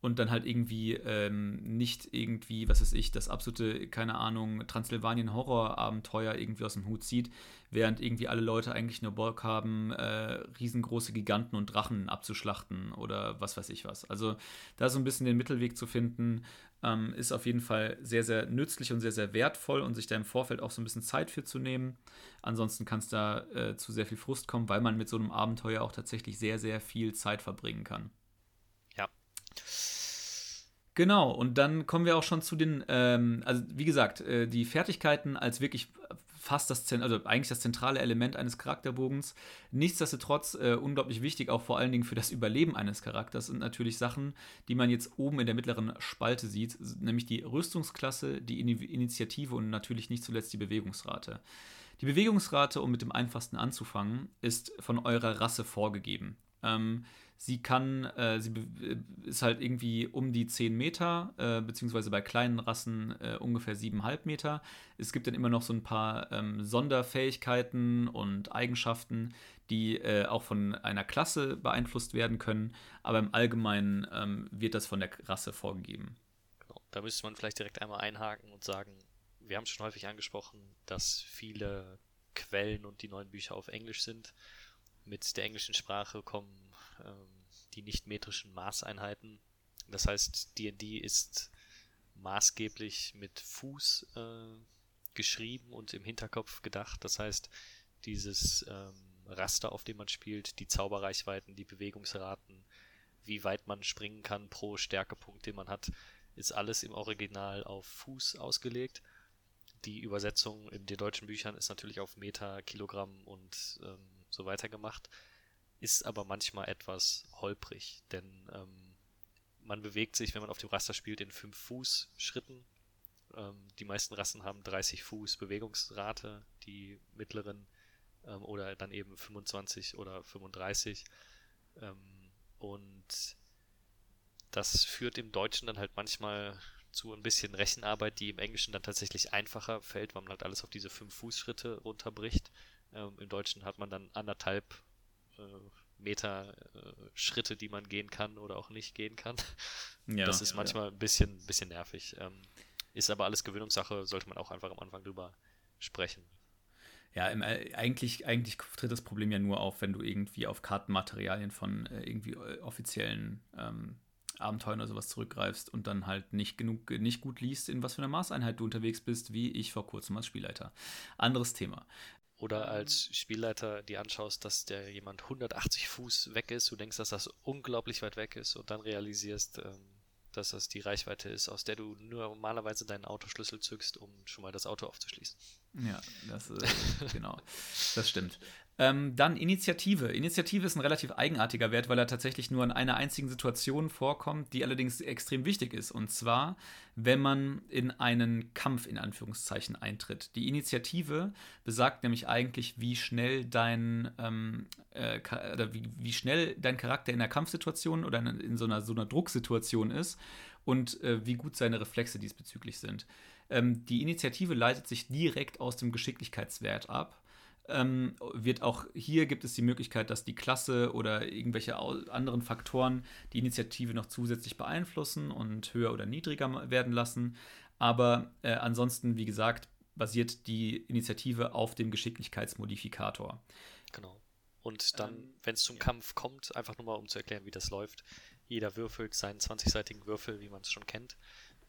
und dann halt irgendwie ähm, nicht irgendwie, was weiß ich, das absolute, keine Ahnung, Transsilvanien-Horror-Abenteuer irgendwie aus dem Hut zieht, während irgendwie alle Leute eigentlich nur Bock haben, äh, riesengroße Giganten und Drachen abzuschlachten oder was weiß ich was. Also da so ein bisschen den Mittelweg zu finden, ähm, ist auf jeden Fall sehr, sehr nützlich und sehr, sehr wertvoll und sich da im Vorfeld auch so ein bisschen Zeit für zu nehmen. Ansonsten kann es da äh, zu sehr viel Frust kommen, weil man mit so einem Abenteuer auch tatsächlich sehr, sehr viel Zeit verbringen kann. Genau, und dann kommen wir auch schon zu den, ähm, also wie gesagt, äh, die Fertigkeiten als wirklich fast das, also eigentlich das zentrale Element eines Charakterbogens. Nichtsdestotrotz äh, unglaublich wichtig, auch vor allen Dingen für das Überleben eines Charakters, sind natürlich Sachen, die man jetzt oben in der mittleren Spalte sieht, nämlich die Rüstungsklasse, die Initiative und natürlich nicht zuletzt die Bewegungsrate. Die Bewegungsrate, um mit dem einfachsten anzufangen, ist von eurer Rasse vorgegeben. Ähm, Sie kann, äh, sie äh, ist halt irgendwie um die 10 Meter, äh, beziehungsweise bei kleinen Rassen äh, ungefähr 7,5 Meter. Es gibt dann immer noch so ein paar ähm, Sonderfähigkeiten und Eigenschaften, die äh, auch von einer Klasse beeinflusst werden können, aber im Allgemeinen ähm, wird das von der Rasse vorgegeben. Genau. Da müsste man vielleicht direkt einmal einhaken und sagen, wir haben schon häufig angesprochen, dass viele Quellen und die neuen Bücher auf Englisch sind. Mit der englischen Sprache kommen ähm, die nicht-metrischen Maßeinheiten. Das heißt, D&D ist maßgeblich mit Fuß äh, geschrieben und im Hinterkopf gedacht. Das heißt, dieses ähm, Raster, auf dem man spielt, die Zauberreichweiten, die Bewegungsraten, wie weit man springen kann pro Stärkepunkt, den man hat, ist alles im Original auf Fuß ausgelegt. Die Übersetzung in den deutschen Büchern ist natürlich auf Meter, Kilogramm und ähm, so weiter gemacht ist aber manchmal etwas holprig, denn ähm, man bewegt sich, wenn man auf dem Raster spielt, in 5 Fuß Schritten. Ähm, die meisten Rassen haben 30 Fuß Bewegungsrate, die mittleren ähm, oder dann eben 25 oder 35. Ähm, und das führt im Deutschen dann halt manchmal zu ein bisschen Rechenarbeit, die im Englischen dann tatsächlich einfacher fällt, weil man halt alles auf diese 5 Fußschritte runterbricht. Ähm, Im Deutschen hat man dann anderthalb äh, Meter äh, Schritte, die man gehen kann oder auch nicht gehen kann. Ja, das ist ja, manchmal ja. ein bisschen, bisschen nervig. Ähm, ist aber alles Gewöhnungssache, sollte man auch einfach am Anfang drüber sprechen. Ja, im, äh, eigentlich, eigentlich tritt das Problem ja nur auf, wenn du irgendwie auf Kartenmaterialien von äh, irgendwie offiziellen ähm, Abenteuern oder sowas zurückgreifst und dann halt nicht genug, nicht gut liest, in was für einer Maßeinheit du unterwegs bist, wie ich vor kurzem als Spielleiter. Anderes Thema. Oder ähm. als Spielleiter die anschaust, dass der jemand 180 Fuß weg ist, du denkst, dass das unglaublich weit weg ist und dann realisierst, ähm, dass das die Reichweite ist, aus der du nur normalerweise deinen Autoschlüssel zückst, um schon mal das Auto aufzuschließen. Ja, das äh, genau. Das stimmt. Ähm, dann Initiative. Initiative ist ein relativ eigenartiger Wert, weil er tatsächlich nur in einer einzigen Situation vorkommt, die allerdings extrem wichtig ist. Und zwar, wenn man in einen Kampf in Anführungszeichen eintritt. Die Initiative besagt nämlich eigentlich, wie schnell dein ähm, äh, wie, wie schnell dein Charakter in einer Kampfsituation oder in, in so, einer, so einer Drucksituation ist und äh, wie gut seine Reflexe diesbezüglich sind. Ähm, die Initiative leitet sich direkt aus dem Geschicklichkeitswert ab ähm, wird auch hier gibt es die Möglichkeit, dass die Klasse oder irgendwelche anderen Faktoren die Initiative noch zusätzlich beeinflussen und höher oder niedriger werden lassen. Aber äh, ansonsten, wie gesagt, basiert die Initiative auf dem Geschicklichkeitsmodifikator. Genau. Und dann, ähm, wenn es zum ja. Kampf kommt, einfach nur mal um zu erklären, wie das läuft. Jeder würfelt seinen 20-seitigen Würfel, wie man es schon kennt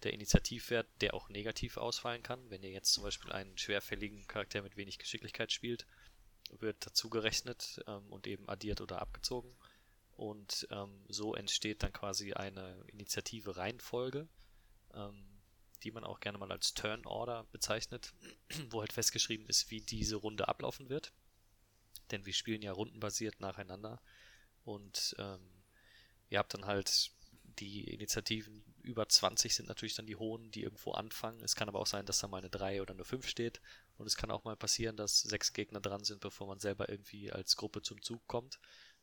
der Initiativwert, der auch negativ ausfallen kann. Wenn ihr jetzt zum Beispiel einen schwerfälligen Charakter mit wenig Geschicklichkeit spielt, wird dazu gerechnet ähm, und eben addiert oder abgezogen. Und ähm, so entsteht dann quasi eine Initiative-Reihenfolge, ähm, die man auch gerne mal als Turn Order bezeichnet, wo halt festgeschrieben ist, wie diese Runde ablaufen wird. Denn wir spielen ja rundenbasiert nacheinander und ähm, ihr habt dann halt die Initiativen über 20 sind natürlich dann die hohen, die irgendwo anfangen. Es kann aber auch sein, dass da mal eine 3 oder eine 5 steht. Und es kann auch mal passieren, dass sechs Gegner dran sind, bevor man selber irgendwie als Gruppe zum Zug kommt.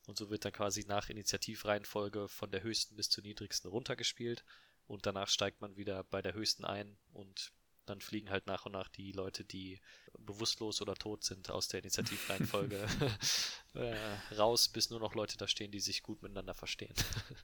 Und so wird dann quasi nach Initiativreihenfolge von der höchsten bis zur niedrigsten runtergespielt. Und danach steigt man wieder bei der höchsten ein und dann fliegen halt nach und nach die Leute, die bewusstlos oder tot sind, aus der Initiativreihenfolge äh, raus, bis nur noch Leute da stehen, die sich gut miteinander verstehen.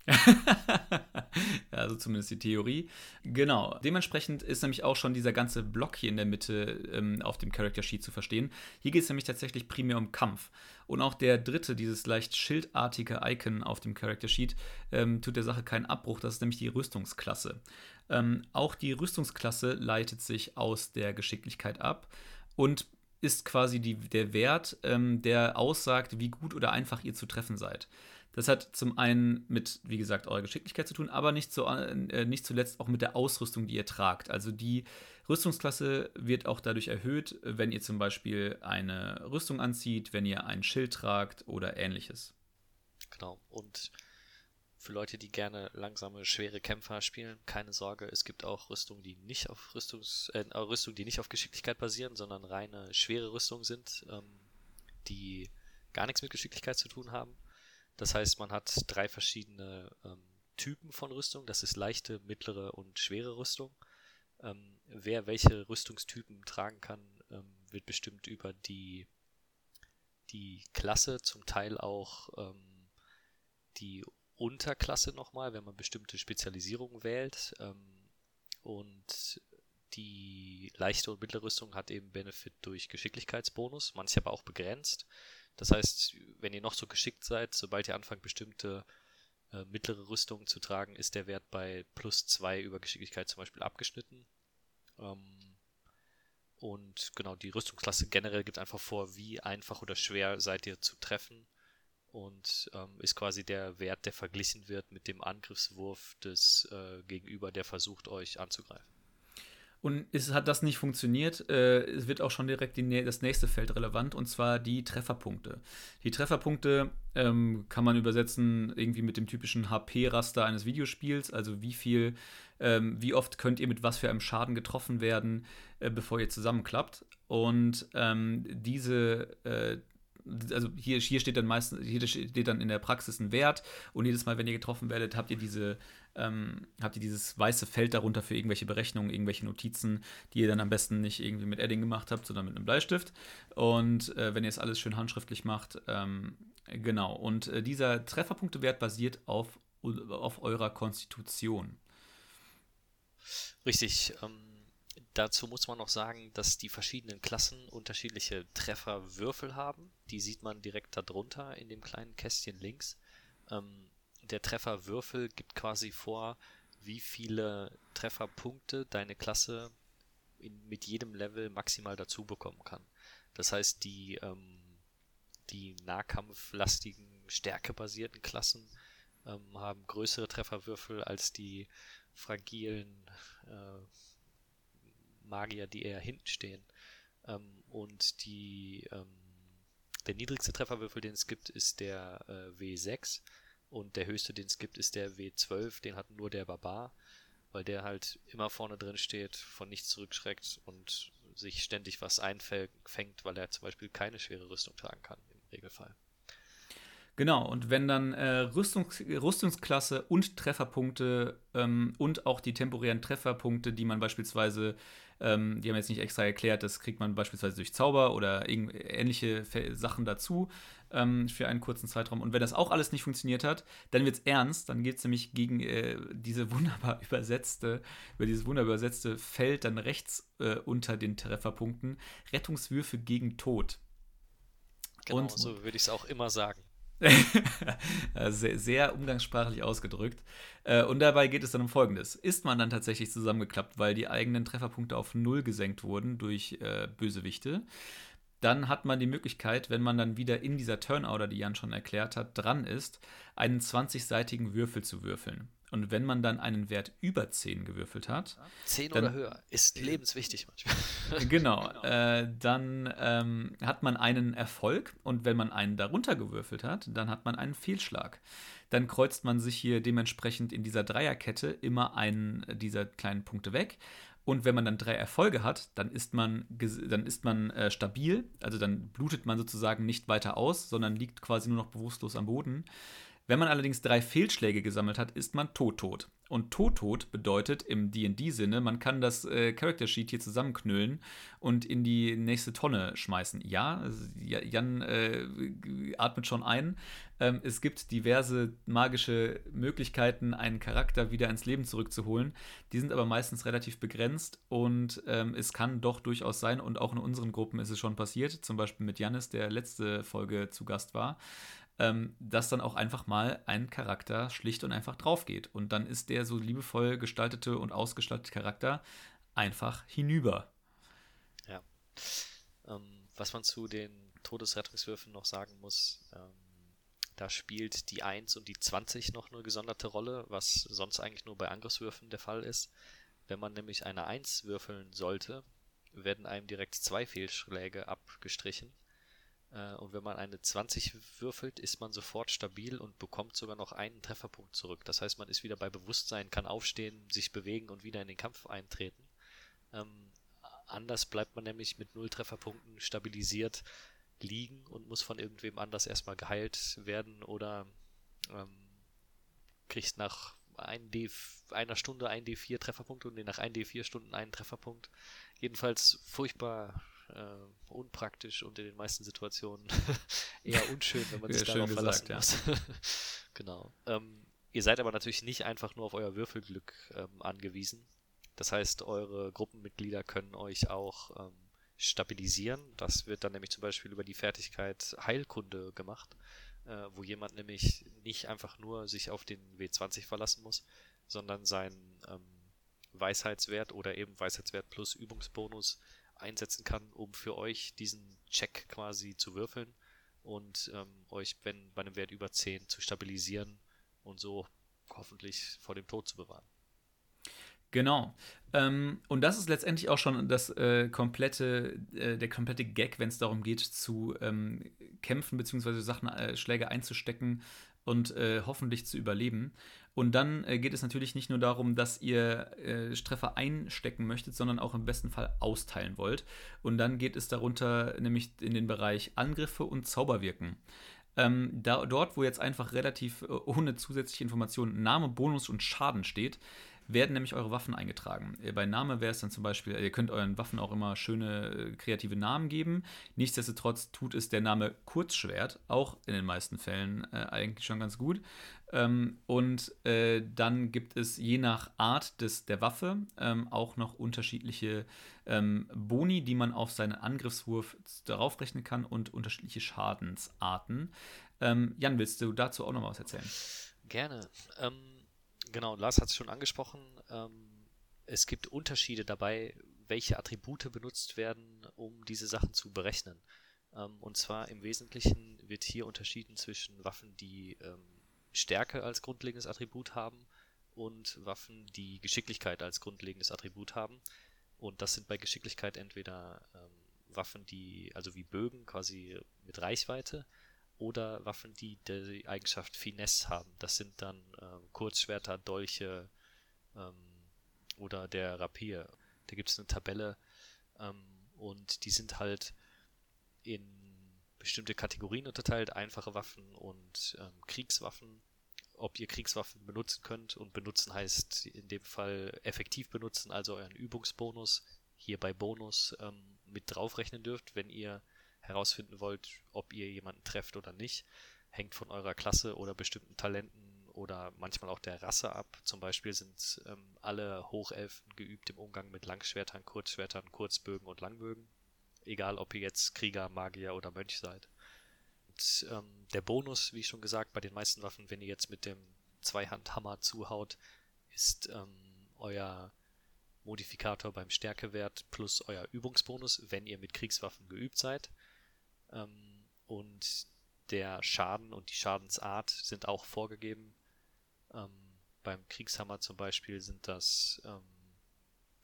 also zumindest die Theorie. Genau. Dementsprechend ist nämlich auch schon dieser ganze Block hier in der Mitte ähm, auf dem Character Sheet zu verstehen. Hier geht es nämlich tatsächlich primär um Kampf. Und auch der dritte, dieses leicht schildartige Icon auf dem Character Sheet, ähm, tut der Sache keinen Abbruch. Das ist nämlich die Rüstungsklasse. Ähm, auch die Rüstungsklasse leitet sich aus der Geschicklichkeit ab und ist quasi die, der Wert, ähm, der aussagt, wie gut oder einfach ihr zu treffen seid. Das hat zum einen mit, wie gesagt, eurer Geschicklichkeit zu tun, aber nicht, so, äh, nicht zuletzt auch mit der Ausrüstung, die ihr tragt. Also die Rüstungsklasse wird auch dadurch erhöht, wenn ihr zum Beispiel eine Rüstung anzieht, wenn ihr ein Schild tragt oder ähnliches. Genau. Und für Leute, die gerne langsame, schwere Kämpfer spielen, keine Sorge, es gibt auch Rüstungen, die nicht auf Rüstungs, äh, Rüstungen, die nicht auf Geschicklichkeit basieren, sondern reine schwere Rüstungen sind, ähm, die gar nichts mit Geschicklichkeit zu tun haben. Das heißt, man hat drei verschiedene ähm, Typen von Rüstung. Das ist leichte, mittlere und schwere Rüstung. Ähm, wer welche Rüstungstypen tragen kann, ähm, wird bestimmt über die, die Klasse, zum Teil auch ähm, die Unterklasse nochmal, wenn man bestimmte Spezialisierungen wählt. Ähm, und die leichte und mittlere Rüstung hat eben Benefit durch Geschicklichkeitsbonus, manche aber auch begrenzt. Das heißt, wenn ihr noch so geschickt seid, sobald ihr anfangt, bestimmte äh, mittlere Rüstungen zu tragen, ist der Wert bei plus 2 über Geschicklichkeit zum Beispiel abgeschnitten. Ähm, und genau, die Rüstungsklasse generell gibt einfach vor, wie einfach oder schwer seid ihr zu treffen und ähm, ist quasi der Wert, der verglichen wird mit dem Angriffswurf des äh, Gegenüber, der versucht, euch anzugreifen. Und es hat das nicht funktioniert, äh, es wird auch schon direkt die, das nächste Feld relevant, und zwar die Trefferpunkte. Die Trefferpunkte ähm, kann man übersetzen irgendwie mit dem typischen HP-Raster eines Videospiels, also wie viel, ähm, wie oft könnt ihr mit was für einem Schaden getroffen werden, äh, bevor ihr zusammenklappt. Und ähm, diese äh, also hier, hier steht dann meistens, hier steht dann in der Praxis ein Wert und jedes Mal, wenn ihr getroffen werdet, habt ihr diese, ähm, habt ihr dieses weiße Feld darunter für irgendwelche Berechnungen, irgendwelche Notizen, die ihr dann am besten nicht irgendwie mit Edding gemacht habt, sondern mit einem Bleistift. Und äh, wenn ihr es alles schön handschriftlich macht, ähm, genau. Und äh, dieser Trefferpunktewert basiert auf, auf eurer Konstitution. Richtig. Ähm Dazu muss man noch sagen, dass die verschiedenen Klassen unterschiedliche Trefferwürfel haben. Die sieht man direkt darunter in dem kleinen Kästchen links. Ähm, der Trefferwürfel gibt quasi vor, wie viele Trefferpunkte deine Klasse in, mit jedem Level maximal dazu bekommen kann. Das heißt, die, ähm, die nahkampflastigen, stärkebasierten Klassen ähm, haben größere Trefferwürfel als die fragilen, äh, Magier, die eher hinten stehen. Ähm, und die, ähm, der niedrigste Trefferwürfel, den es gibt, ist der äh, W6 und der höchste, den es gibt, ist der W12. Den hat nur der Barbar, weil der halt immer vorne drin steht, von nichts zurückschreckt und sich ständig was einfängt, weil er zum Beispiel keine schwere Rüstung tragen kann im Regelfall. Genau, und wenn dann äh, Rüstungs Rüstungsklasse und Trefferpunkte ähm, und auch die temporären Trefferpunkte, die man beispielsweise, ähm, die haben jetzt nicht extra erklärt, das kriegt man beispielsweise durch Zauber oder ähnliche Sachen dazu ähm, für einen kurzen Zeitraum. Und wenn das auch alles nicht funktioniert hat, dann wird es ernst, dann geht es nämlich gegen äh, diese wunderbar übersetzte, über dieses wunderbar übersetzte Feld dann rechts äh, unter den Trefferpunkten, Rettungswürfe gegen Tod. Genau, und, so würde ich es auch immer sagen. Sehr, sehr, umgangssprachlich ausgedrückt. Äh, und dabei geht es dann um Folgendes. Ist man dann tatsächlich zusammengeklappt, weil die eigenen Trefferpunkte auf Null gesenkt wurden durch äh, Bösewichte, dann hat man die Möglichkeit, wenn man dann wieder in dieser Turnorder, die Jan schon erklärt hat, dran ist, einen 20-seitigen Würfel zu würfeln. Und wenn man dann einen Wert über 10 gewürfelt hat. 10 dann, oder höher ist lebenswichtig manchmal. Genau, äh, dann ähm, hat man einen Erfolg und wenn man einen darunter gewürfelt hat, dann hat man einen Fehlschlag. Dann kreuzt man sich hier dementsprechend in dieser Dreierkette immer einen dieser kleinen Punkte weg und wenn man dann drei Erfolge hat, dann ist man, dann ist man äh, stabil, also dann blutet man sozusagen nicht weiter aus, sondern liegt quasi nur noch bewusstlos am Boden. Wenn man allerdings drei Fehlschläge gesammelt hat, ist man tot-tot. Und tot-tot bedeutet im D&D-Sinne, man kann das äh, Character Sheet hier zusammenknüllen und in die nächste Tonne schmeißen. Ja, Jan äh, atmet schon ein. Ähm, es gibt diverse magische Möglichkeiten, einen Charakter wieder ins Leben zurückzuholen. Die sind aber meistens relativ begrenzt und ähm, es kann doch durchaus sein, und auch in unseren Gruppen ist es schon passiert, zum Beispiel mit Janis, der letzte Folge zu Gast war, ähm, dass dann auch einfach mal ein Charakter schlicht und einfach drauf geht. Und dann ist der so liebevoll gestaltete und ausgestattete Charakter einfach hinüber. Ja. Ähm, was man zu den Todesrettungswürfen noch sagen muss, ähm, da spielt die 1 und die 20 noch eine gesonderte Rolle, was sonst eigentlich nur bei Angriffswürfen der Fall ist. Wenn man nämlich eine 1 würfeln sollte, werden einem direkt zwei Fehlschläge abgestrichen. Äh, und wenn man eine 20 würfelt, ist man sofort stabil und bekommt sogar noch einen Trefferpunkt zurück. Das heißt, man ist wieder bei Bewusstsein, kann aufstehen, sich bewegen und wieder in den Kampf eintreten. Ähm, anders bleibt man nämlich mit null Trefferpunkten stabilisiert liegen und muss von irgendwem anders erstmal geheilt werden oder ähm, kriegt nach ein D, einer Stunde ein D4 Trefferpunkt und nach ein D4 Stunden einen Trefferpunkt. Jedenfalls furchtbar äh, unpraktisch und in den meisten Situationen eher unschön, wenn man sich darauf gesagt, verlassen muss. Ja. genau. Ähm, ihr seid aber natürlich nicht einfach nur auf euer Würfelglück ähm, angewiesen. Das heißt, eure Gruppenmitglieder können euch auch ähm, stabilisieren. Das wird dann nämlich zum Beispiel über die Fertigkeit Heilkunde gemacht, äh, wo jemand nämlich nicht einfach nur sich auf den W20 verlassen muss, sondern seinen ähm, Weisheitswert oder eben Weisheitswert plus Übungsbonus einsetzen kann, um für euch diesen Check quasi zu würfeln und ähm, euch, wenn bei einem Wert über 10 zu stabilisieren und so hoffentlich vor dem Tod zu bewahren. Genau. Ähm, und das ist letztendlich auch schon das äh, komplette, äh, der komplette Gag, wenn es darum geht, zu ähm, kämpfen bzw. Sachen, äh, Schläge einzustecken und äh, hoffentlich zu überleben. Und dann äh, geht es natürlich nicht nur darum, dass ihr äh, Treffer einstecken möchtet, sondern auch im besten Fall austeilen wollt. Und dann geht es darunter nämlich in den Bereich Angriffe und Zauberwirken. Ähm, da, dort, wo jetzt einfach relativ ohne zusätzliche Informationen Name, Bonus und Schaden steht, werden nämlich eure Waffen eingetragen. Äh, bei Name wäre es dann zum Beispiel, ihr könnt euren Waffen auch immer schöne äh, kreative Namen geben. Nichtsdestotrotz tut es der Name Kurzschwert auch in den meisten Fällen äh, eigentlich schon ganz gut. Ähm, und äh, dann gibt es je nach Art des, der Waffe ähm, auch noch unterschiedliche ähm, Boni, die man auf seinen Angriffswurf darauf rechnen kann und unterschiedliche Schadensarten. Ähm, Jan, willst du dazu auch noch was erzählen? Gerne. Ähm, Genau, Lars hat es schon angesprochen. Ähm, es gibt Unterschiede dabei, welche Attribute benutzt werden, um diese Sachen zu berechnen. Und zwar im Wesentlichen wird hier unterschieden zwischen Waffen, die Stärke als grundlegendes Attribut haben und Waffen, die Geschicklichkeit als grundlegendes Attribut haben. Und das sind bei Geschicklichkeit entweder ähm, Waffen, die, also wie Bögen, quasi mit Reichweite, oder Waffen, die die Eigenschaft Finesse haben. Das sind dann ähm, Kurzschwerter, Dolche ähm, oder der Rapier. Da gibt es eine Tabelle ähm, und die sind halt in bestimmte Kategorien unterteilt, einfache Waffen und ähm, Kriegswaffen. Ob ihr Kriegswaffen benutzen könnt und benutzen heißt in dem Fall effektiv benutzen, also euren Übungsbonus hier bei Bonus ähm, mit draufrechnen dürft, wenn ihr herausfinden wollt, ob ihr jemanden trefft oder nicht, hängt von eurer Klasse oder bestimmten Talenten oder manchmal auch der Rasse ab. Zum Beispiel sind ähm, alle Hochelfen geübt im Umgang mit Langschwertern, Kurzschwertern, Kurzbögen und Langbögen. Egal, ob ihr jetzt Krieger, Magier oder Mönch seid. Und, ähm, der Bonus, wie schon gesagt, bei den meisten Waffen, wenn ihr jetzt mit dem Zweihandhammer zuhaut, ist ähm, euer Modifikator beim Stärkewert plus euer Übungsbonus, wenn ihr mit Kriegswaffen geübt seid. Ähm, und der Schaden und die Schadensart sind auch vorgegeben. Ähm, beim Kriegshammer zum Beispiel sind das, ähm,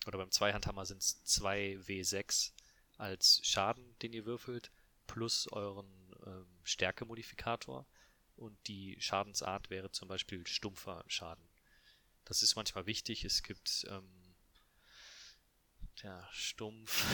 oder beim Zweihandhammer sind es 2W6 als Schaden, den ihr würfelt, plus euren ähm, Stärkemodifikator. Und die Schadensart wäre zum Beispiel stumpfer Schaden. Das ist manchmal wichtig. Es gibt ähm, ja, stumpf.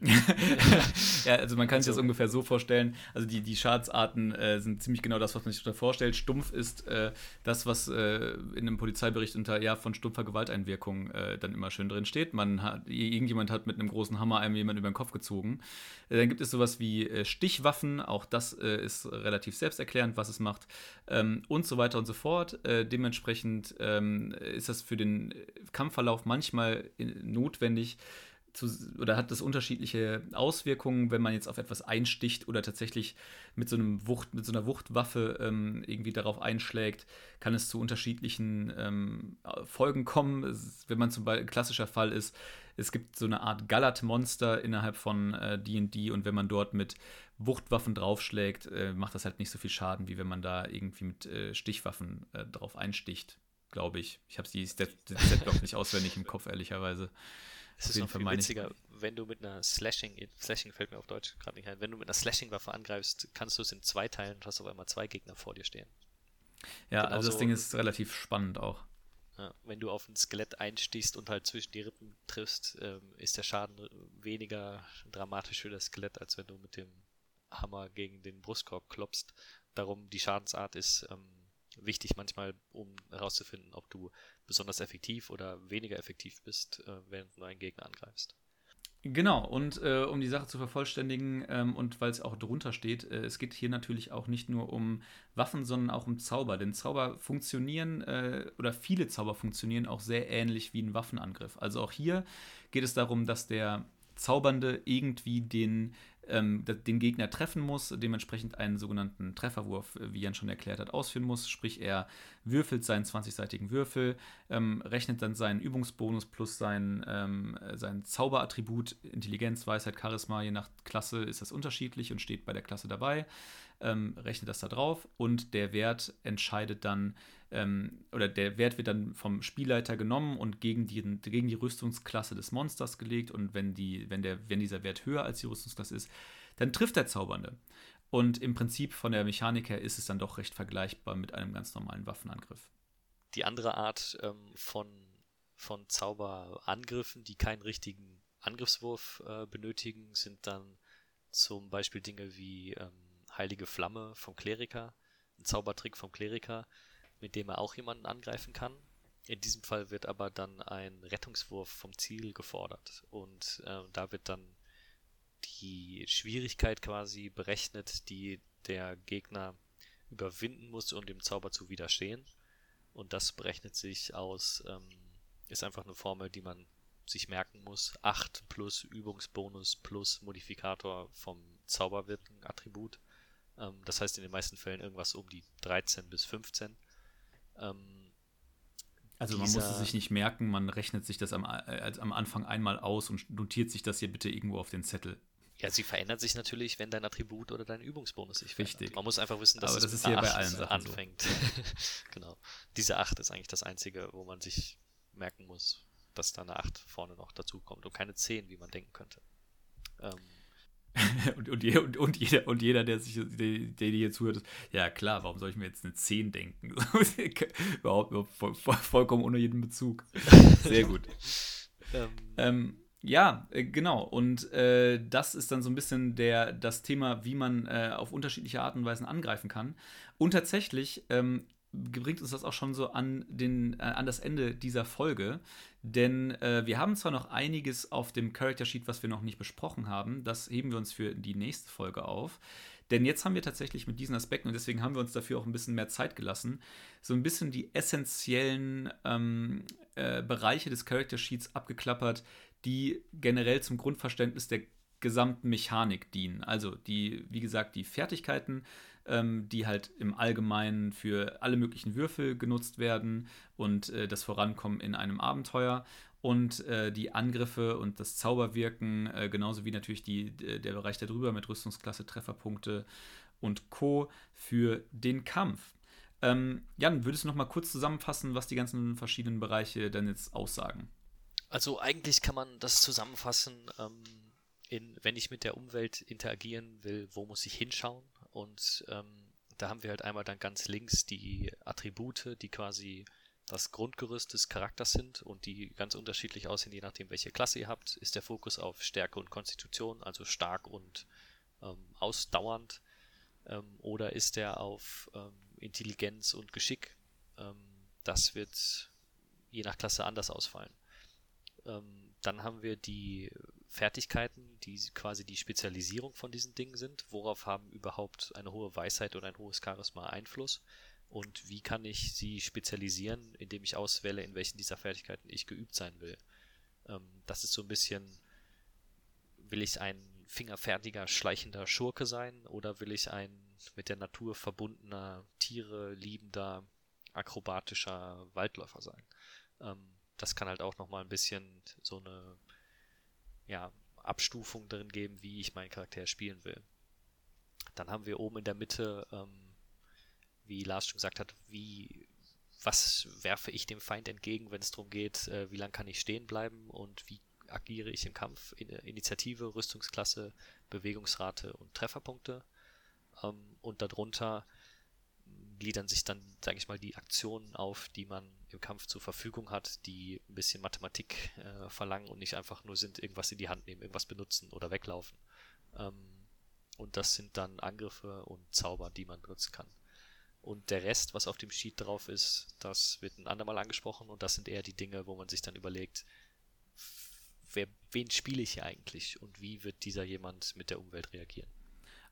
ja, also man kann sich so. das ungefähr so vorstellen. Also die, die Schadensarten äh, sind ziemlich genau das, was man sich darunter vorstellt. Stumpf ist äh, das, was äh, in einem Polizeibericht unter ja von stumpfer Gewalteinwirkung äh, dann immer schön drin steht. Man hat, irgendjemand hat mit einem großen Hammer einem jemand über den Kopf gezogen. Äh, dann gibt es sowas wie äh, Stichwaffen, auch das ist relativ selbsterklärend, was es macht. Ähm, und so weiter und so fort. dementsprechend ähm, ist das für den Kampfverlauf manchmal notwendig, zu, oder hat das unterschiedliche Auswirkungen, wenn man jetzt auf etwas einsticht oder tatsächlich mit so einem Wucht, mit so einer Wuchtwaffe ähm, irgendwie darauf einschlägt, kann es zu unterschiedlichen ähm, Folgen kommen. Es, wenn man zum Beispiel ein klassischer Fall ist, es gibt so eine Art Galat-Monster innerhalb von D&D äh, und wenn man dort mit Wuchtwaffen draufschlägt, äh, macht das halt nicht so viel Schaden, wie wenn man da irgendwie mit äh, Stichwaffen äh, drauf einsticht, glaube ich. Ich habe die Set-Block nicht auswendig im Kopf, ehrlicherweise. Es ist noch viel witziger, wenn du mit einer Slashing, Slashing fällt mir auf Deutsch gerade nicht ein, wenn du mit einer Slashing-Waffe angreifst, kannst du es in zwei teilen und hast auf einmal zwei Gegner vor dir stehen. Ja, Genauso, also das Ding ist relativ spannend auch. Ja, wenn du auf ein Skelett einstichst und halt zwischen die Rippen triffst, ähm, ist der Schaden weniger dramatisch für das Skelett, als wenn du mit dem Hammer gegen den Brustkorb klopfst. Darum die Schadensart ist ähm, wichtig manchmal, um herauszufinden, ob du besonders effektiv oder weniger effektiv bist, äh, während du einen Gegner angreifst. Genau, und äh, um die Sache zu vervollständigen ähm, und weil es auch drunter steht, äh, es geht hier natürlich auch nicht nur um Waffen, sondern auch um Zauber. Denn Zauber funktionieren äh, oder viele Zauber funktionieren auch sehr ähnlich wie ein Waffenangriff. Also auch hier geht es darum, dass der Zaubernde irgendwie den ähm, den Gegner treffen muss, dementsprechend einen sogenannten Trefferwurf, äh, wie Jan schon erklärt hat, ausführen muss. Sprich, er würfelt seinen 20-seitigen Würfel, ähm, rechnet dann seinen Übungsbonus plus sein, ähm, sein Zauberattribut, Intelligenz, Weisheit, Charisma, je nach Klasse ist das unterschiedlich und steht bei der Klasse dabei, ähm, rechnet das da drauf und der Wert entscheidet dann, ähm, oder der Wert wird dann vom Spielleiter genommen und gegen die, gegen die Rüstungsklasse des Monsters gelegt. Und wenn, die, wenn, der, wenn dieser Wert höher als die Rüstungsklasse ist, dann trifft der Zaubernde. Und im Prinzip von der Mechanik her ist es dann doch recht vergleichbar mit einem ganz normalen Waffenangriff. Die andere Art ähm, von, von Zauberangriffen, die keinen richtigen Angriffswurf äh, benötigen, sind dann zum Beispiel Dinge wie ähm, Heilige Flamme vom Kleriker, ein Zaubertrick vom Kleriker, mit dem er auch jemanden angreifen kann. In diesem Fall wird aber dann ein Rettungswurf vom Ziel gefordert und äh, da wird dann die Schwierigkeit quasi berechnet, die der Gegner überwinden muss, um dem Zauber zu widerstehen. Und das berechnet sich aus, ähm, ist einfach eine Formel, die man sich merken muss. 8 plus Übungsbonus plus Modifikator vom Zauberwirken-Attribut. Ähm, das heißt in den meisten Fällen irgendwas um die 13 bis 15. Ähm, also man muss es sich nicht merken, man rechnet sich das am, äh, am Anfang einmal aus und notiert sich das hier bitte irgendwo auf den Zettel. Ja, sie verändert sich natürlich, wenn dein Attribut oder dein Übungsbonus sich verändert. Richtig. Man muss einfach wissen, dass Aber es das ist hier bei allen Sachen anfängt. So. genau. Diese 8 ist eigentlich das Einzige, wo man sich merken muss, dass da eine 8 vorne noch dazu kommt und keine 10, wie man denken könnte. Ähm, und, und, und, und, jeder, und jeder, der sich der, der hier zuhört, ist, ja klar, warum soll ich mir jetzt eine 10 denken? überhaupt, voll, voll, vollkommen ohne jeden Bezug. Sehr gut. ähm, ähm, ja, äh, genau. Und äh, das ist dann so ein bisschen der, das Thema, wie man äh, auf unterschiedliche Arten und Weisen angreifen kann. Und tatsächlich ähm, bringt uns das auch schon so an, den, äh, an das Ende dieser Folge. Denn äh, wir haben zwar noch einiges auf dem Character Sheet, was wir noch nicht besprochen haben. Das heben wir uns für die nächste Folge auf. Denn jetzt haben wir tatsächlich mit diesen Aspekten, und deswegen haben wir uns dafür auch ein bisschen mehr Zeit gelassen, so ein bisschen die essentiellen ähm, äh, Bereiche des Character Sheets abgeklappert, die generell zum Grundverständnis der gesamten Mechanik dienen. Also die, wie gesagt, die Fertigkeiten, ähm, die halt im Allgemeinen für alle möglichen Würfel genutzt werden und äh, das Vorankommen in einem Abenteuer und äh, die Angriffe und das Zauberwirken, äh, genauso wie natürlich die, der Bereich darüber mit Rüstungsklasse, Trefferpunkte und Co. für den Kampf. Ähm, Jan, würdest du noch mal kurz zusammenfassen, was die ganzen verschiedenen Bereiche denn jetzt aussagen? Also eigentlich kann man das zusammenfassen, ähm, in, wenn ich mit der Umwelt interagieren will, wo muss ich hinschauen? Und ähm, da haben wir halt einmal dann ganz links die Attribute, die quasi das Grundgerüst des Charakters sind und die ganz unterschiedlich aussehen, je nachdem, welche Klasse ihr habt. Ist der Fokus auf Stärke und Konstitution, also stark und ähm, ausdauernd, ähm, oder ist der auf ähm, Intelligenz und Geschick? Ähm, das wird je nach Klasse anders ausfallen. Ähm, dann haben wir die Fertigkeiten, die quasi die Spezialisierung von diesen Dingen sind. Worauf haben überhaupt eine hohe Weisheit oder ein hohes Charisma Einfluss? Und wie kann ich sie spezialisieren, indem ich auswähle, in welchen dieser Fertigkeiten ich geübt sein will? Ähm, das ist so ein bisschen, will ich ein fingerfertiger, schleichender Schurke sein oder will ich ein mit der Natur verbundener, Tiere liebender, akrobatischer Waldläufer sein? Ähm, das kann halt auch nochmal ein bisschen so eine ja, Abstufung drin geben, wie ich meinen Charakter spielen will. Dann haben wir oben in der Mitte, ähm, wie Lars schon gesagt hat, wie was werfe ich dem Feind entgegen, wenn es darum geht, äh, wie lange kann ich stehen bleiben und wie agiere ich im Kampf, in, Initiative, Rüstungsklasse, Bewegungsrate und Trefferpunkte. Ähm, und darunter gliedern sich dann, sage ich mal, die Aktionen auf, die man im Kampf zur Verfügung hat, die ein bisschen Mathematik äh, verlangen und nicht einfach nur sind, irgendwas in die Hand nehmen, irgendwas benutzen oder weglaufen. Ähm, und das sind dann Angriffe und Zauber, die man benutzen kann. Und der Rest, was auf dem Sheet drauf ist, das wird ein andermal angesprochen und das sind eher die Dinge, wo man sich dann überlegt, wer, wen spiele ich hier eigentlich und wie wird dieser jemand mit der Umwelt reagieren.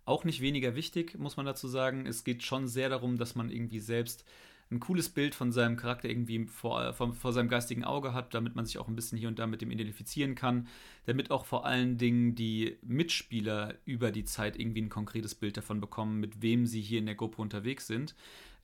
Auch nicht weniger wichtig, muss man dazu sagen. Es geht schon sehr darum, dass man irgendwie selbst ein cooles Bild von seinem Charakter irgendwie vor, vor, vor, seinem geistigen Auge hat, damit man sich auch ein bisschen hier und da mit dem identifizieren kann, damit auch vor allen Dingen die Mitspieler über die Zeit irgendwie ein konkretes Bild davon bekommen, mit wem sie hier in der Gruppe unterwegs sind.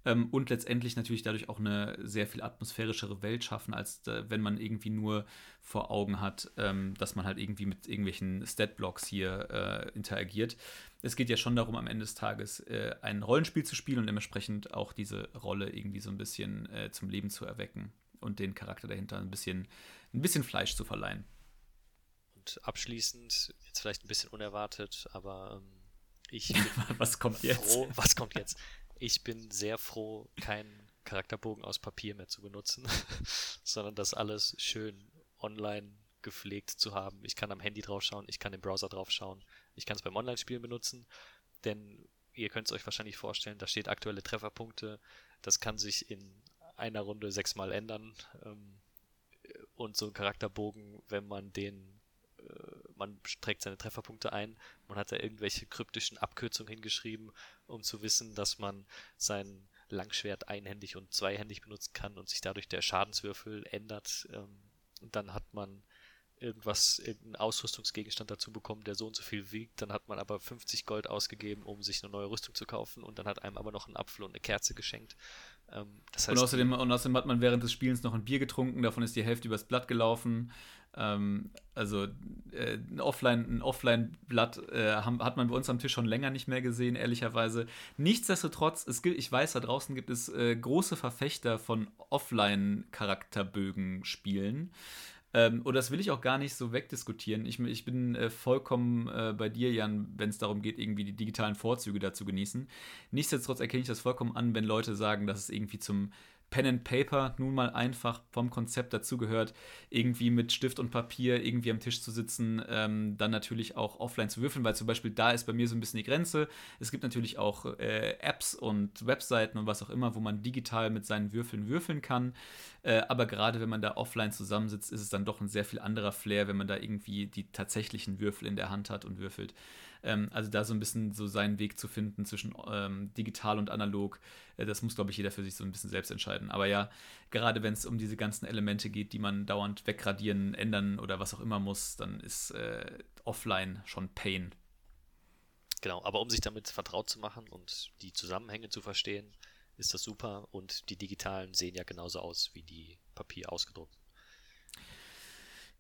Ähm, und letztendlich natürlich dadurch auch eine sehr viel atmosphärischere Welt schaffen, als äh, wenn man irgendwie nur vor Augen hat, ähm, dass man halt irgendwie mit irgendwelchen Stat-Blocks hier äh, interagiert. Es geht ja schon darum, am Ende des Tages äh, ein Rollenspiel zu spielen und dementsprechend auch diese Rolle irgendwie so ein bisschen äh, zum Leben zu erwecken und den Charakter dahinter ein bisschen, ein bisschen Fleisch zu verleihen. Und abschließend, jetzt vielleicht ein bisschen unerwartet, aber ähm, ich was kommt jetzt? Froh, was kommt jetzt? Ich bin sehr froh, keinen Charakterbogen aus Papier mehr zu benutzen, sondern das alles schön online gepflegt zu haben. Ich kann am Handy draufschauen, ich kann im Browser draufschauen, ich kann es beim Online-Spielen benutzen, denn ihr könnt es euch wahrscheinlich vorstellen, da steht aktuelle Trefferpunkte, das kann sich in einer Runde sechsmal ändern. Ähm, und so ein Charakterbogen, wenn man den äh, man trägt seine Trefferpunkte ein, man hat da irgendwelche kryptischen Abkürzungen hingeschrieben, um zu wissen, dass man sein Langschwert einhändig und zweihändig benutzen kann und sich dadurch der Schadenswürfel ändert. Ähm, und dann hat man irgendwas, irgendeinen Ausrüstungsgegenstand dazu bekommen, der so und so viel wiegt, dann hat man aber 50 Gold ausgegeben, um sich eine neue Rüstung zu kaufen und dann hat einem aber noch einen Apfel und eine Kerze geschenkt. Ähm, das heißt, und, außerdem, und außerdem hat man während des Spielens noch ein Bier getrunken, davon ist die Hälfte übers Blatt gelaufen. Ähm, also äh, ein Offline-Blatt Offline äh, hat man bei uns am Tisch schon länger nicht mehr gesehen, ehrlicherweise. Nichtsdestotrotz, es gibt, ich weiß, da draußen gibt es äh, große Verfechter von Offline-Charakterbögen-Spielen. Ähm, und das will ich auch gar nicht so wegdiskutieren. Ich, ich bin äh, vollkommen äh, bei dir, Jan, wenn es darum geht, irgendwie die digitalen Vorzüge dazu genießen. Nichtsdestotrotz erkenne ich das vollkommen an, wenn Leute sagen, dass es irgendwie zum Pen and Paper nun mal einfach vom Konzept dazugehört, irgendwie mit Stift und Papier irgendwie am Tisch zu sitzen, ähm, dann natürlich auch offline zu würfeln, weil zum Beispiel da ist bei mir so ein bisschen die Grenze. Es gibt natürlich auch äh, Apps und Webseiten und was auch immer, wo man digital mit seinen Würfeln würfeln kann. Äh, aber gerade wenn man da offline zusammensitzt, ist es dann doch ein sehr viel anderer Flair, wenn man da irgendwie die tatsächlichen Würfel in der Hand hat und würfelt. Ähm, also da so ein bisschen so seinen Weg zu finden zwischen ähm, digital und analog, äh, das muss, glaube ich, jeder für sich so ein bisschen selbst entscheiden. Aber ja, gerade wenn es um diese ganzen Elemente geht, die man dauernd wegradieren, ändern oder was auch immer muss, dann ist äh, offline schon Pain. Genau, aber um sich damit vertraut zu machen und die Zusammenhänge zu verstehen, ist das super und die digitalen sehen ja genauso aus wie die Papier ausgedruckt.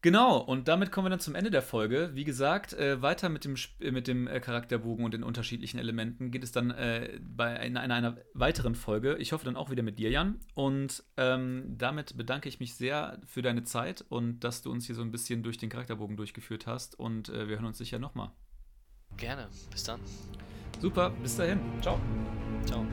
Genau, und damit kommen wir dann zum Ende der Folge. Wie gesagt, äh, weiter mit dem, äh, mit dem äh, Charakterbogen und den unterschiedlichen Elementen geht es dann äh, bei, in, in, einer weiteren Folge. Ich hoffe dann auch wieder mit dir, Jan. Und ähm, damit bedanke ich mich sehr für deine Zeit und dass du uns hier so ein bisschen durch den Charakterbogen durchgeführt hast. Und äh, wir hören uns sicher nochmal. Gerne. Bis dann. Super, bis dahin. Ciao. Ciao.